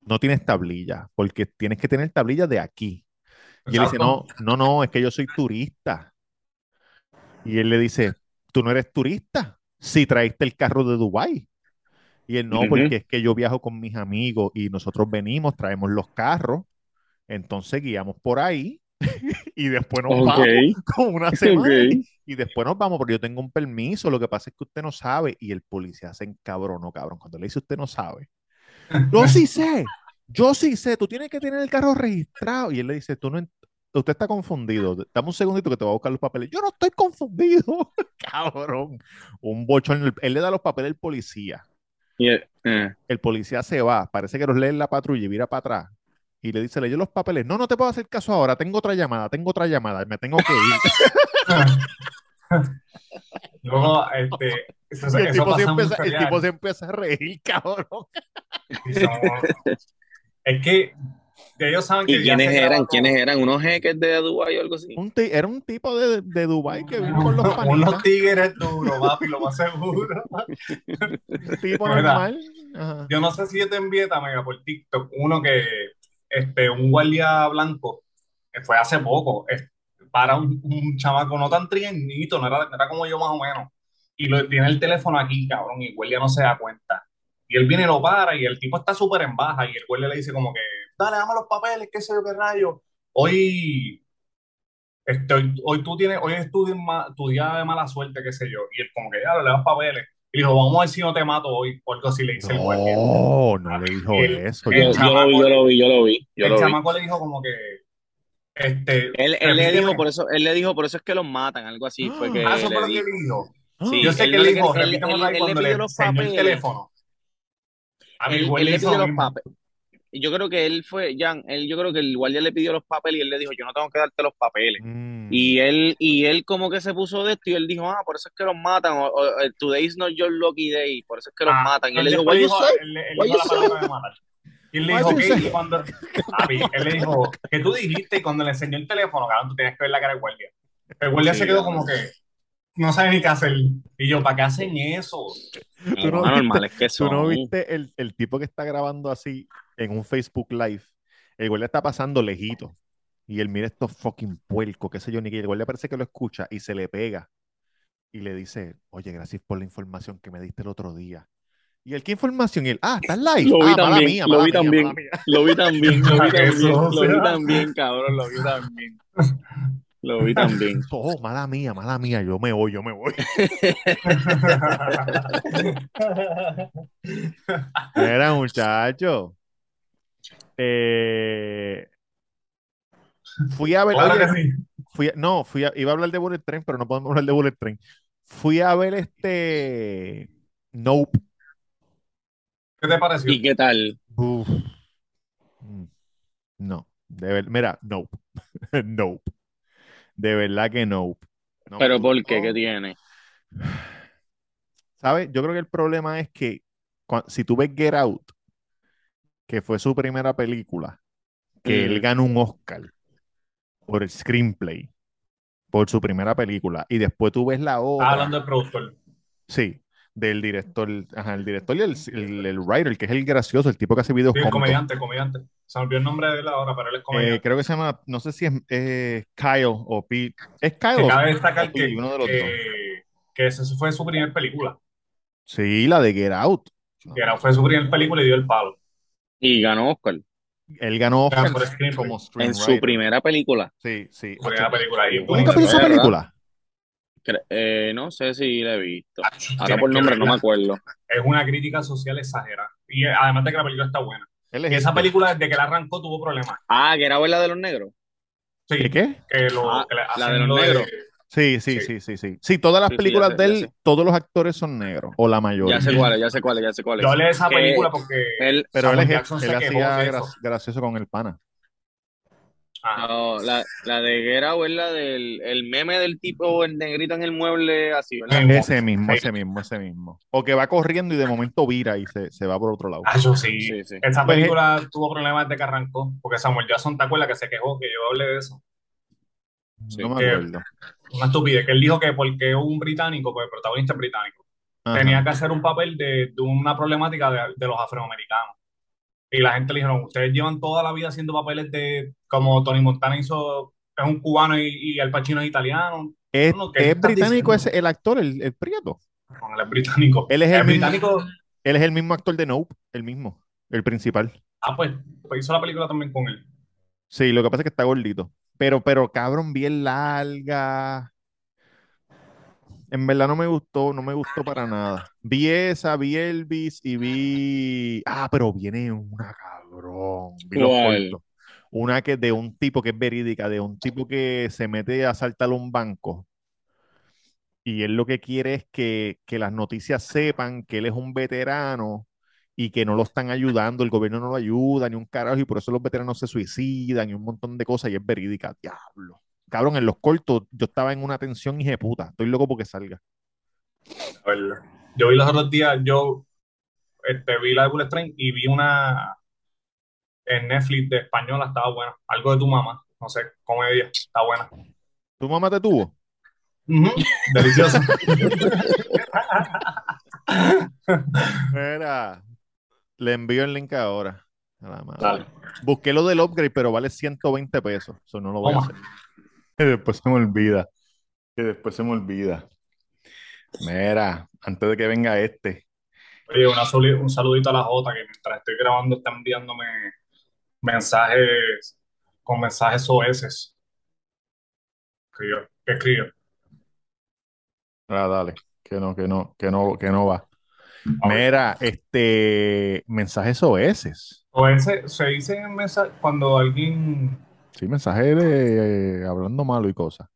no tienes tablilla, porque tienes que tener tablilla de aquí. Y él dice, no, no, no, es que yo soy turista. Y él le dice, tú no eres turista, si traíste el carro de Dubái. Y él, no, porque es que yo viajo con mis amigos y nosotros venimos, traemos los carros, entonces guiamos por ahí y después nos Ok, vamos con una semana y, después nos vamos, porque yo tengo un permiso, lo que pasa es que usted no sabe y el policía se encabronó, cabrón, cuando le dice usted no sabe. Yo sí sé, yo sí sé, tú tienes que tener el carro registrado. Y él le dice, tú no, usted está confundido, dame un segundito que te voy a buscar los papeles. Yo no estoy confundido, cabrón. Un bochón, él le da los papeles al policía. Y, eh, El policía se va, parece que los lee en la patrulla y vira para atrás. Y le dice, leyó los papeles. No, no te puedo hacer caso ahora, tengo otra llamada, tengo otra llamada, me tengo que ir. Luego, este, eso, el eso tipo, se pasa empieza, el tipo se empieza a reír, cabrón. Es que que ellos saben que ¿Y quiénes eran? ¿Quiénes eran? ¿Unos jeques de Dubái o algo así? Un era un tipo de, de Dubái que vino con los Unos panitas. tigres duros, papi, lo más seguro. Un tipo normal. Ajá. Yo no sé si yo te envié también por TikTok uno que, este, un guardia blanco, fue hace poco, es- para un, un chamaco no tan trienito, no era, era como yo más o menos. Y lo, tiene el teléfono aquí, cabrón, y el guardia no se da cuenta. Y él viene y lo para, y el tipo está súper en baja, y el guardia le dice como que, dale, dame los papeles, qué sé yo, qué rayo. Hoy, este, hoy, hoy tú tienes, hoy es tu, día ma- tu día de mala suerte, qué sé yo. Y él como que, ya, le das papeles. Y dijo, vamos a ver si no te mato hoy, o algo así le dice el guardia. No, no le dijo El- eso. el Yo, lo vi, yo lo vi, yo lo vi, yo el lo vi. chamaco le dijo como que, este, Él, él le dijo por eso, él le dijo por eso es que los matan, algo así fue que Ah, eso fue lo que dijo. Sí, Yo sé él que él le dijo, él- le pidió le los enseñó el papeles. teléfono. A mi Él, él le pidió lo los papeles. Yo creo que él fue, Jan, él, yo creo que el guardia le pidió los papeles y él le dijo, yo no tengo que darte los papeles. Mm. Y él, y él como que se puso de esto y él dijo, ah, por eso es que los matan, o, o, eh, today is not your lucky day, por eso es que los Ah, matan. Y él le dijo, dijo, él, él Why dijo you la say? palabra de matar. Y él le dijo, cuando, él le dijo, ¿qué tú dijiste? Y cuando le enseñó el teléfono, cabrón, tú tenías que ver la cara del guardia. El guardia Sí, se quedó como que, no sabe ni qué hacer. Y yo, ¿para qué hacen eso? ¿Tú no viste- anormales que ¿Tú son. no viste el, el tipo que está grabando así en un Facebook Live? El güey le está pasando lejito. Y él mira estos fucking puercos, qué sé yo, ni que el güey le parece que lo escucha y se le pega. Y le dice, oye, gracias por la información que me diste el otro día. ¿Y él qué información? Y él, ah, estás live. Lo vi ah, mala también, mía, lo vi mía, también. Lo vi también, lo vi también, lo vi también, cabrón, lo vi también. Lo vi también. Oh, mala mía, mala mía, yo me voy, yo me voy. Era muchacho. Eh, fui a ver, oye, que sí. fui a- no, fui a- iba a hablar de Bullet Train, pero no podemos hablar de Bullet Train. Fui a ver este Nope. ¿Qué te pareció? ¿Y qué tal? Uf. Mm. No, de ver- mira, Nope. Nope. De verdad que. No ¿Pero por qué? gustó. ¿Qué tiene? ¿Sabes? Yo creo que el problema es que cua- si tú ves Get Out, que fue su primera película, que él Ujú. ganó un Oscar por el screenplay, por su primera película, y después tú ves la otra, hablando del productor. sí, del director, ajá, el director y el, el, el writer, que es el gracioso, el tipo que hace videos Sí, el comediante, el comediante. Se me olvidó el nombre de él ahora, pero él es Eh, comediante. creo que se llama, no sé si es eh, Kyle o Pete. ¿Es Kyle que o, cabe o destacar que, Uno de los dos. que, que esa fue su primera película. Sí, la de Get Out. Que era, fue su primera película y dio el palo. Y ganó Oscar Él ganó Oscar screenplay. como en su primera película. Sí, sí. Su primera película. Y ¿Tú nunca Bueno, viste esa ¿verdad? película? Cre- eh, no sé si la he visto. Acho, Ahora por nombre no me acuerdo. Es una crítica social exagerada. Y eh, además de que la película está buena. Él Y es esa este. película, desde que la arrancó, tuvo problemas. Ah, que era ver la de los negros. Sí, ¿Qué qué? que lo Ah, que le la hacen de los lo negros. Sí, sí, Sí. sí, sí, sí. Sí, todas las Sí, sí, ya películas sé, de ya él, sé. todos los actores son negros, o la mayoría. Ya sé cuál es, ya sé cuál es, ya sé cuál es. Yo hablé de esa Que película porque él, Pero él, Samuel es- Jackson él quejó hacía de gra- eso. gracioso con el pana. Ajá. no, la, la de Out es la del el meme del tipo, el negrito en el mueble, así, ¿verdad? Mismo. Ese mismo, Sí. ese mismo, ese mismo. O que va corriendo y de momento vira y se, se va por otro lado. Ah, yo sí. Sí, sí. Esa Pues, película tuvo problemas desde que arrancó. Porque Samuel Jackson, ¿te acuerdas que se quejó? Que yo hablé de eso. No me que- acuerdo. Una estupidez. Que él dijo que porque un británico, pues el protagonista es británico, Ajá. tenía que hacer un papel de, de una problemática de, de los afroamericanos. Y la gente le dijeron, ustedes llevan toda la vida haciendo papeles de, como Tony Montana hizo, es un cubano y, y Al Pacino es italiano. ¿Es, No, ¿qué es británico ese, el actor, el, el prieto? Él es británico. Él es el mismo. británico. Él es el mismo actor de Nope, el mismo, el principal. Ah, pues, pues hizo la película también con él. Sí, lo que pasa es que está gordito. Pero, pero cabrón, bien larga. En verdad no me gustó, no me gustó para nada. Vi esa, vi Elvis y vi. Ah, pero viene una cabrón. Vi los. Una que de un tipo que es verídica, de un tipo que se mete a asaltar un banco. Y él lo que quiere es que, que las noticias sepan que él es un veterano y que no lo están ayudando, el gobierno no lo ayuda, ni un carajo, y por eso los veteranos se suicidan y un montón de cosas, y es verídica, diablo. Cabrón, en los cortos yo estaba en una tensión de puta, estoy loco porque salga. A ver, Yo vi los otros días, yo este, vi la de Bullet Train y vi una en Netflix de española, estaba buena. Algo de tu mamá, no sé, comedia, está buena. ¿Tu mamá te tuvo? Delicioso. Mira, le envío el link ahora. A la madre. Dale. Busqué lo del upgrade, pero vale 120 pesos, eso no lo voy a hacer. Que después se me olvida. Que después se me olvida. Mira, antes de que venga este. Oye, una un saludito a la Jota que mientras estoy grabando está enviándome mensajes con mensajes OS que yo que escribo. Ah, dale. Que no, que no, que no, que no va. Mira, este mensajes OS. OS se dice en mensaje cuando alguien. Sí, mensajes de eh, hablando malo y cosas.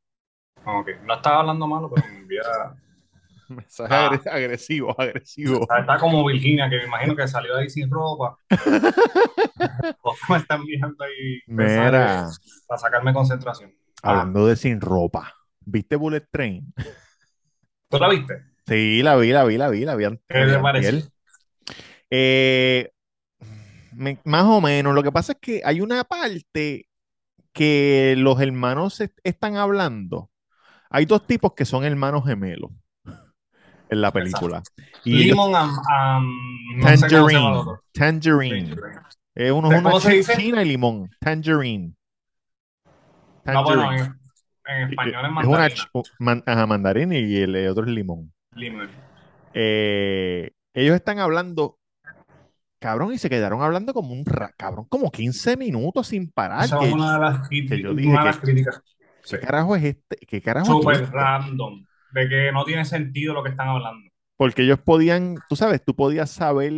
ah, ok, no estaba hablando malo, pero me envía. Mensajes Ah. agre- agresivos, agresivos. O sea, Está como Virginia, que me imagino que salió ahí sin ropa. Me está enviando ahí Mira, para sacarme concentración. Ah, hablando de sin ropa. ¿Viste Bullet Train? ¿tú la viste? Sí, la vi, la vi, la vi, la vi ante- ¿Qué te pareció? Eh, me- más o menos. Lo que pasa es que hay una parte que los hermanos est- están hablando. Hay dos tipos que son hermanos gemelos en la película. Y ellos- Limon no sé Tangerine. Tangerine. Tangerine. Eh, uno es una china y limón. Tangerine. No, bueno, Tangerine. en, en español es Es una mandarina. ch- u- man- ajá, mandarina y el otro es limón. Eh, ellos están hablando, cabrón, y se quedaron hablando como un ra- cabrón, como 15 minutos sin parar. Esa Que, es una de las, que críticas- yo dije una de que- las críticas. ¿Qué Sí. carajo es este? ¿Qué carajo es Súper esto? random. De que no tiene sentido lo que están hablando. Porque ellos podían, tú sabes, tú podías saber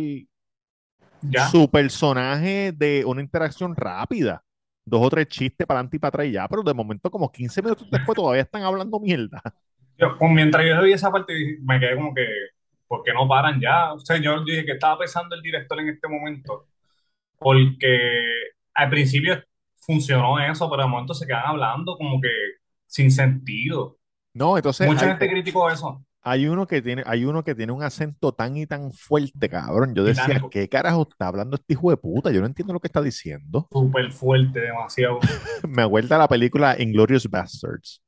¿Ya? su personaje de una interacción rápida. Dos o tres chistes para adelante y para atrás y ya, pero de momento como 15 minutos después todavía están hablando mierda. Yo, pues, mientras yo vi esa parte, me quedé como que, ¿por qué no paran ya? O sea, yo dije que estaba pensando el director en este momento, porque al principio funcionó eso, pero de momento se quedan hablando como que sin sentido. No, entonces Mucha hay, gente criticó eso. hay uno que tiene, hay uno que tiene un acento tan y tan fuerte, cabrón. Yo decía. ¿qué carajo está hablando este hijo de puta? Yo no entiendo lo que está diciendo. Súper fuerte, demasiado. Me acuerda la película Inglourious Bastards,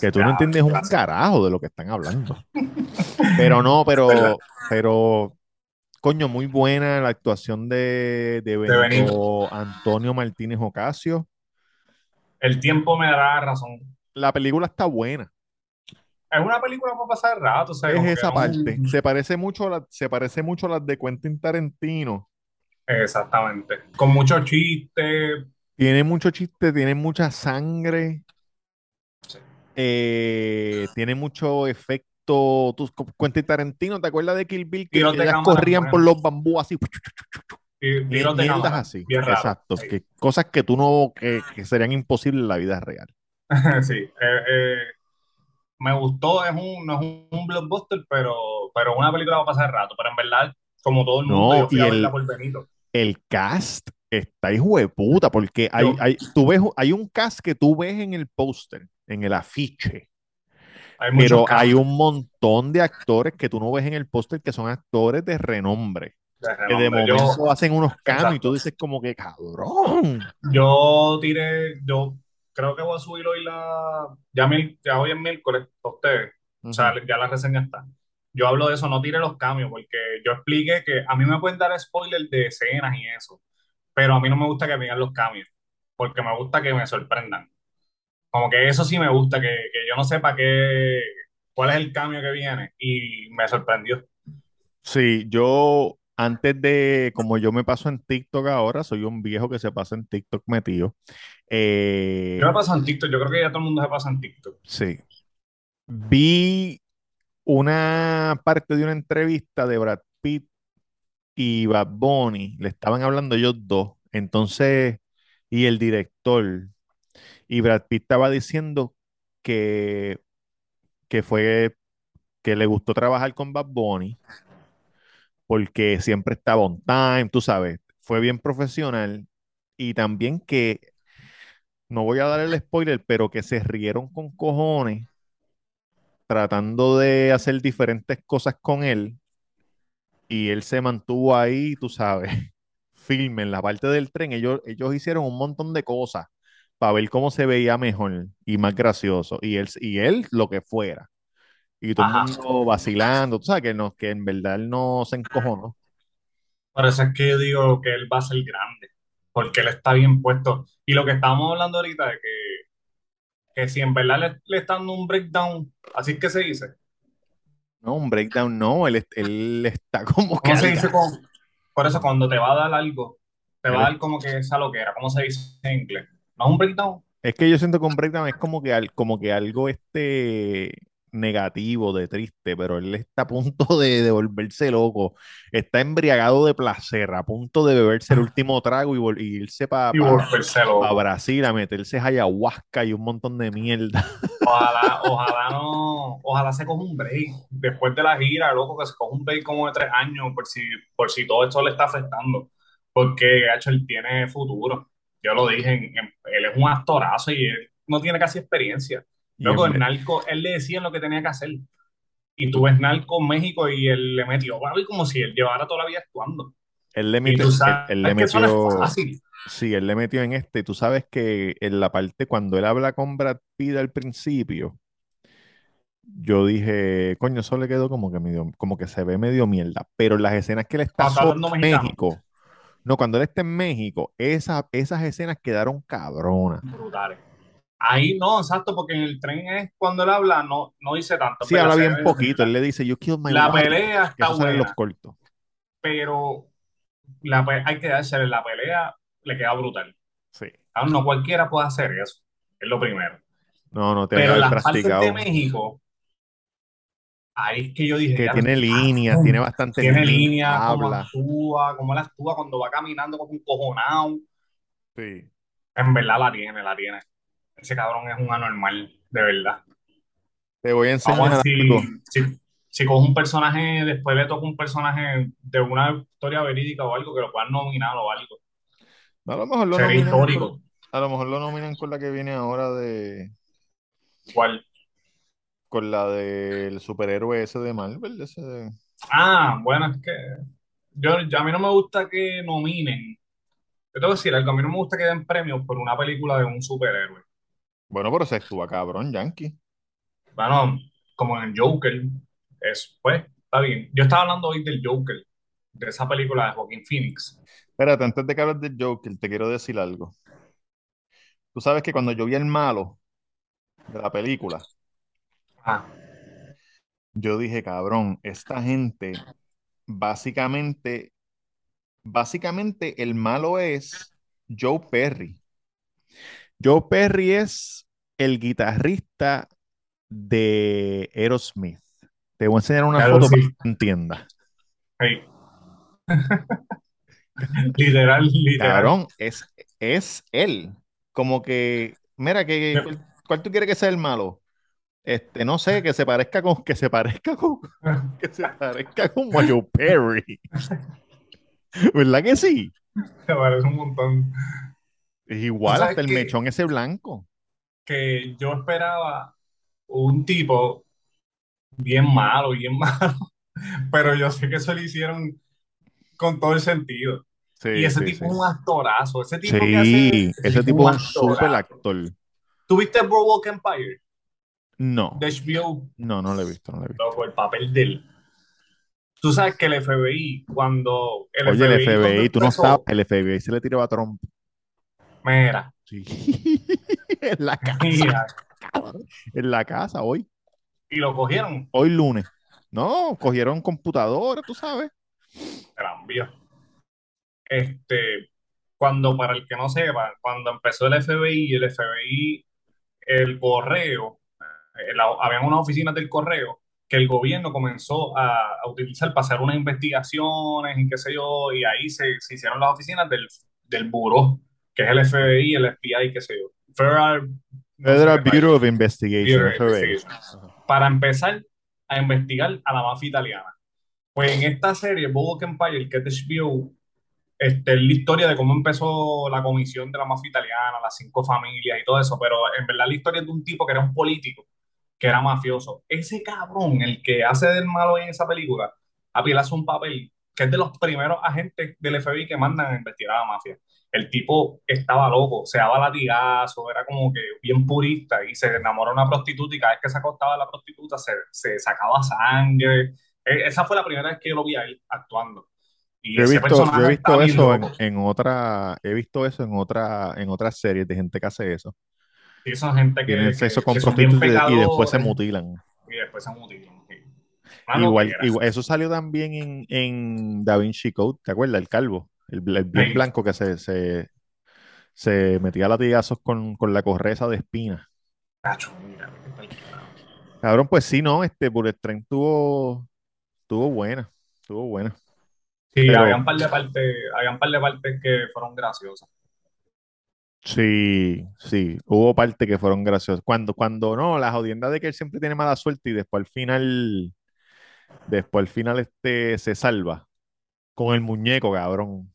que tú no entiendes un carajo de lo que están hablando. Pero no, pero, pero, coño, muy buena la actuación de, de Benito. Antonio Martínez Ocasio. El tiempo me dará razón. La película está buena. Es una película para pasar el rato, o sea, Es esa parte. Se parece mucho a la, se parece mucho a las de Quentin Tarantino. Exactamente. Con muchos chistes. Tiene mucho chiste, tiene mucha sangre. Eh, tiene mucho efecto. Tú, Quentin Tarantino, ¿te acuerdas de Kill Bill? Que ellas cámara, corrían por los bambús así. Y tiros de cámara, así. raro. Exacto. Sí. Que, cosas que tú no, que, que serían imposibles en la vida real. Sí, eh, eh, me gustó, es un, no es un, blockbuster, pero, pero una película va a pasar rato. Pero en verdad, como todo el mundo, No, yo fui y a el- por Benito. El cast está hijo de puta, porque hay, hay, tú ves, hay un cast que tú ves en el póster, en el afiche. Hay Pero casos hay un montón de actores que tú no ves en el póster que son actores de renombre. de Que de. Yo, momento hacen unos cameos y tú dices como que cabrón. yo tiré, yo creo que voy a subir hoy la, ya, mil- ya hoy es miércoles, ustedes, o sea, ya la reseña está. Yo hablo de eso, no tire los cambios, porque yo expliqué que a mí me pueden dar spoilers de escenas y eso, pero a mí no me gusta que me digan los cambios, porque me gusta que me sorprendan. Como que eso sí me gusta, que, que yo no sepa qué, cuál es el cambio que viene, y me sorprendió. Sí, yo antes de, como yo me paso en TikTok ahora, soy un viejo que se pasa en TikTok metido. Eh, Yo me paso en TikTok, yo creo que ya todo el mundo se pasa en TikTok. sí. Vi una parte de una entrevista de Brad Pitt y Bad Bunny, le estaban hablando ellos dos, entonces, y el director, y Brad Pitt estaba diciendo que, que fue, que le gustó trabajar con Bad Bunny, porque siempre estaba on time, tú sabes, fue bien profesional, y también que, no voy a dar el spoiler, pero que se rieron con cojones tratando de hacer diferentes cosas con él. Y él se mantuvo ahí, tú sabes, firme en la parte del tren. Ellos, ellos hicieron un montón de cosas para ver cómo se veía mejor y más gracioso. Y él, y él lo que fuera. Y todo el mundo vacilando, tú sabes que, no, que en verdad él no se encojonó. Por eso es que yo digo que él va a ser grande, porque él está bien puesto. Y lo que estábamos hablando ahorita de que que si en verdad le, le están dando un breakdown, así es que se dice. No, un breakdown no, él, él está como que ¿Cómo se dice con, por eso cuando te va a dar algo, te va a dar como que esa loquera, ¿cómo se dice en inglés? ¿No es un breakdown? es que yo siento que un breakdown es como que, como que algo este negativo, de triste, pero él está a punto de, de volverse loco, está embriagado de placer, a punto de beberse el último trago y, y irse para volverse loco. Brasil a meterse ayahuasca y un montón de mierda. Ojalá, ojalá no, ojalá se coja un break después de la gira, loco, que se coja un break como de tres años por si, por si todo esto le está afectando, porque hecho él tiene futuro. Yo lo dije, en- en- él es un actorazo y él no tiene casi experiencia. En- en Narco, él le decían lo que tenía que hacer. Y tú ves Narco en México y él le metió, como si él llevara toda la vida actuando. él le metió, él, le metió, sí, él le metió en este. Tú sabes que en la parte cuando él habla con Brad Pitt al principio, yo dije, coño, eso le quedó como que medio, como que se ve medio mierda. Pero en las escenas que él está en. México, no, cuando él está en México, esa- esas escenas quedaron cabronas. Brutales. Ahí no, exacto, porque en el tren es cuando él habla, no, no dice tanto. Sí, habla bien poquito. Él le dice, You killed my La wife", pelea está eso en los buena, cortos. pero la, hay que dársele la pelea, le queda brutal. Sí. Ah, No cualquiera puede hacer eso, es lo primero. No, no, que Pero las partes de México, ahí es que yo dije, Que tiene líneas, tiene bastante tiene líneas, línea, cómo actúa, cómo él actúa cuando va caminando como un cojonado. Sí. En verdad la tiene, la tiene. Ese cabrón es un anormal, de verdad. Te voy a Vamos a enseñar ver algo. si, si, si coge un personaje, después le toca un personaje de una historia verídica o algo que lo puedan nominar o algo. A lo mejor lo Sería nominan con, histórico. a lo mejor lo nominan con la que viene ahora de, ¿Cuál? Con la del superhéroe ese de Marvel, ese de- Ah, bueno, es que yo, yo- a mí no me gusta que nominen. Yo tengo que decir algo, a mí no me gusta que den premios por una película de un superhéroe. Bueno, pero se actúa cabrón, Yankee. Bueno, como en el Joker, es, pues, está bien. Yo estaba hablando hoy del Joker, de esa película de Joaquin Phoenix. Espérate, antes de que hables de Joker, te quiero decir algo. Tú sabes que cuando yo vi el malo de la película, Ah, yo dije, cabrón, esta gente, básicamente, básicamente el malo es Joe Perry. Joe Perry es el guitarrista de Aerosmith. Te voy a enseñar una claro, foto para sí. que entiendas. Hey. Literal, literal. Cabrón, es, es él. Como que, mira, que, ¿cuál, cuál tú quieres que sea el malo? Este, no sé, que se parezca con, que se parezca con, que se parezca a Joe Perry. ¿Verdad que sí? Me parece un montón. Es igual, hasta el que- mechón ese blanco. Que yo esperaba un tipo bien malo, bien malo, pero yo sé que eso lo hicieron con todo el sentido. Sí, y ese sí, tipo sí. es un actorazo. Ese tipo que Sí, hace. ese tipo es un super actor. ¿Tuviste Boardwalk Empire No, de HBO? no, no lo he visto, no lo he visto. Loco, el papel de él. Tú sabes que el FBI, cuando el Oye, el FBI, cuando FBI, tú no estabas, el FBI se le tiró a Trump. Mira, Sí. En la casa, mira, en la casa, hoy, y lo cogieron, hoy lunes. No, cogieron computadora, tú sabes. envió. Este, cuando, para el que no sepa, cuando empezó el FBI, el FBI, el correo, la- habían unas oficinas del correo que el gobierno comenzó a, a utilizar para hacer unas investigaciones y qué sé yo, y ahí se, se hicieron las oficinas del, del buró, que es el FBI, el FBI, qué sé yo. Federal, no sé Federal qué Bureau of. Investigation, Bureau of FBI. Investigation. Para empezar a investigar a la mafia italiana. Pues en esta serie, Boardwalk Empire, que es de HBO, este, es la historia de cómo empezó la comisión de la mafia italiana, las cinco familias y todo eso, pero en verdad la historia es de un tipo que era un político, que era mafioso. Ese cabrón, el que hace del malo en esa película, a hace un papel que es de los primeros agentes del FBI que mandan a investigar a la mafia. El tipo estaba loco, se daba latigazo, era como que bien purista y se enamoró de una prostituta y cada vez que se acostaba la prostituta se, se sacaba sangre. E- Esa fue la primera vez que yo lo vi a él actuando. Y Yo he visto, yo he visto eso en, en otra, he visto eso en otra, en otras series de gente que hace eso. Y esa gente que, Tienen que- sexo con que son bien prostitutas y después se pecadores mutilan. y después se mutilan. sí. Mano, Igual, igual- eso salió también en, en Da Vinci Code, ¿te acuerdas? El calvo, el, el bien Sí. blanco que se, se, se metía latigazos con, con la correza de espina. Cacho, mira. Cabrón, pues sí, no, este Bullet Train tuvo, tuvo buena, tuvo buena. Sí, Pero- había un par de partes, había un par de partes que fueron graciosas. Sí, sí, hubo partes que fueron graciosas. Cuando, cuando no, la jodienda de que él siempre tiene mala suerte y después al final, después al final este se salva con el muñeco, cabrón.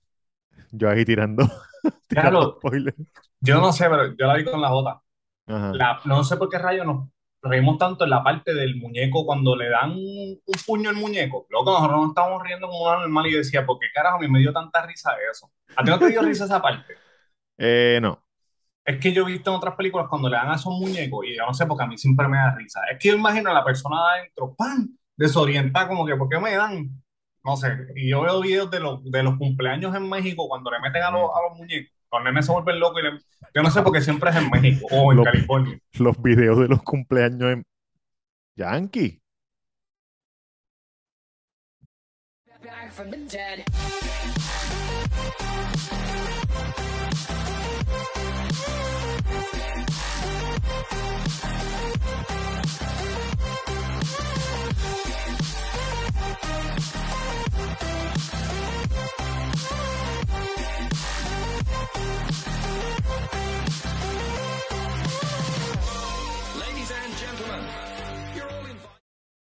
Yo ahí tirando, tirando Claro, spoiler. yo no sé, pero yo la vi con la Jota. La- no sé por qué rayo nos reímos tanto en la parte del muñeco cuando le dan un, un puño al muñeco. Luego nosotros nos estábamos riendo como una normal y decía, ¿por qué carajo a mí me dio tanta risa eso? ¿A ti no te dio risa esa parte? Eh, no. Es que yo he visto en otras películas cuando le dan a esos muñecos y yo no sé, porque a mí siempre me da risa. Es que yo imagino a la persona de adentro, ¡pam! desorientada, como que, ¿por qué me dan? No sé. Y yo veo videos de los, de los cumpleaños en México cuando le meten a los, a los muñecos. Los nenes se vuelven locos y le- Yo no sé por qué siempre es en México o en California. Los videos de los cumpleaños en Yankee.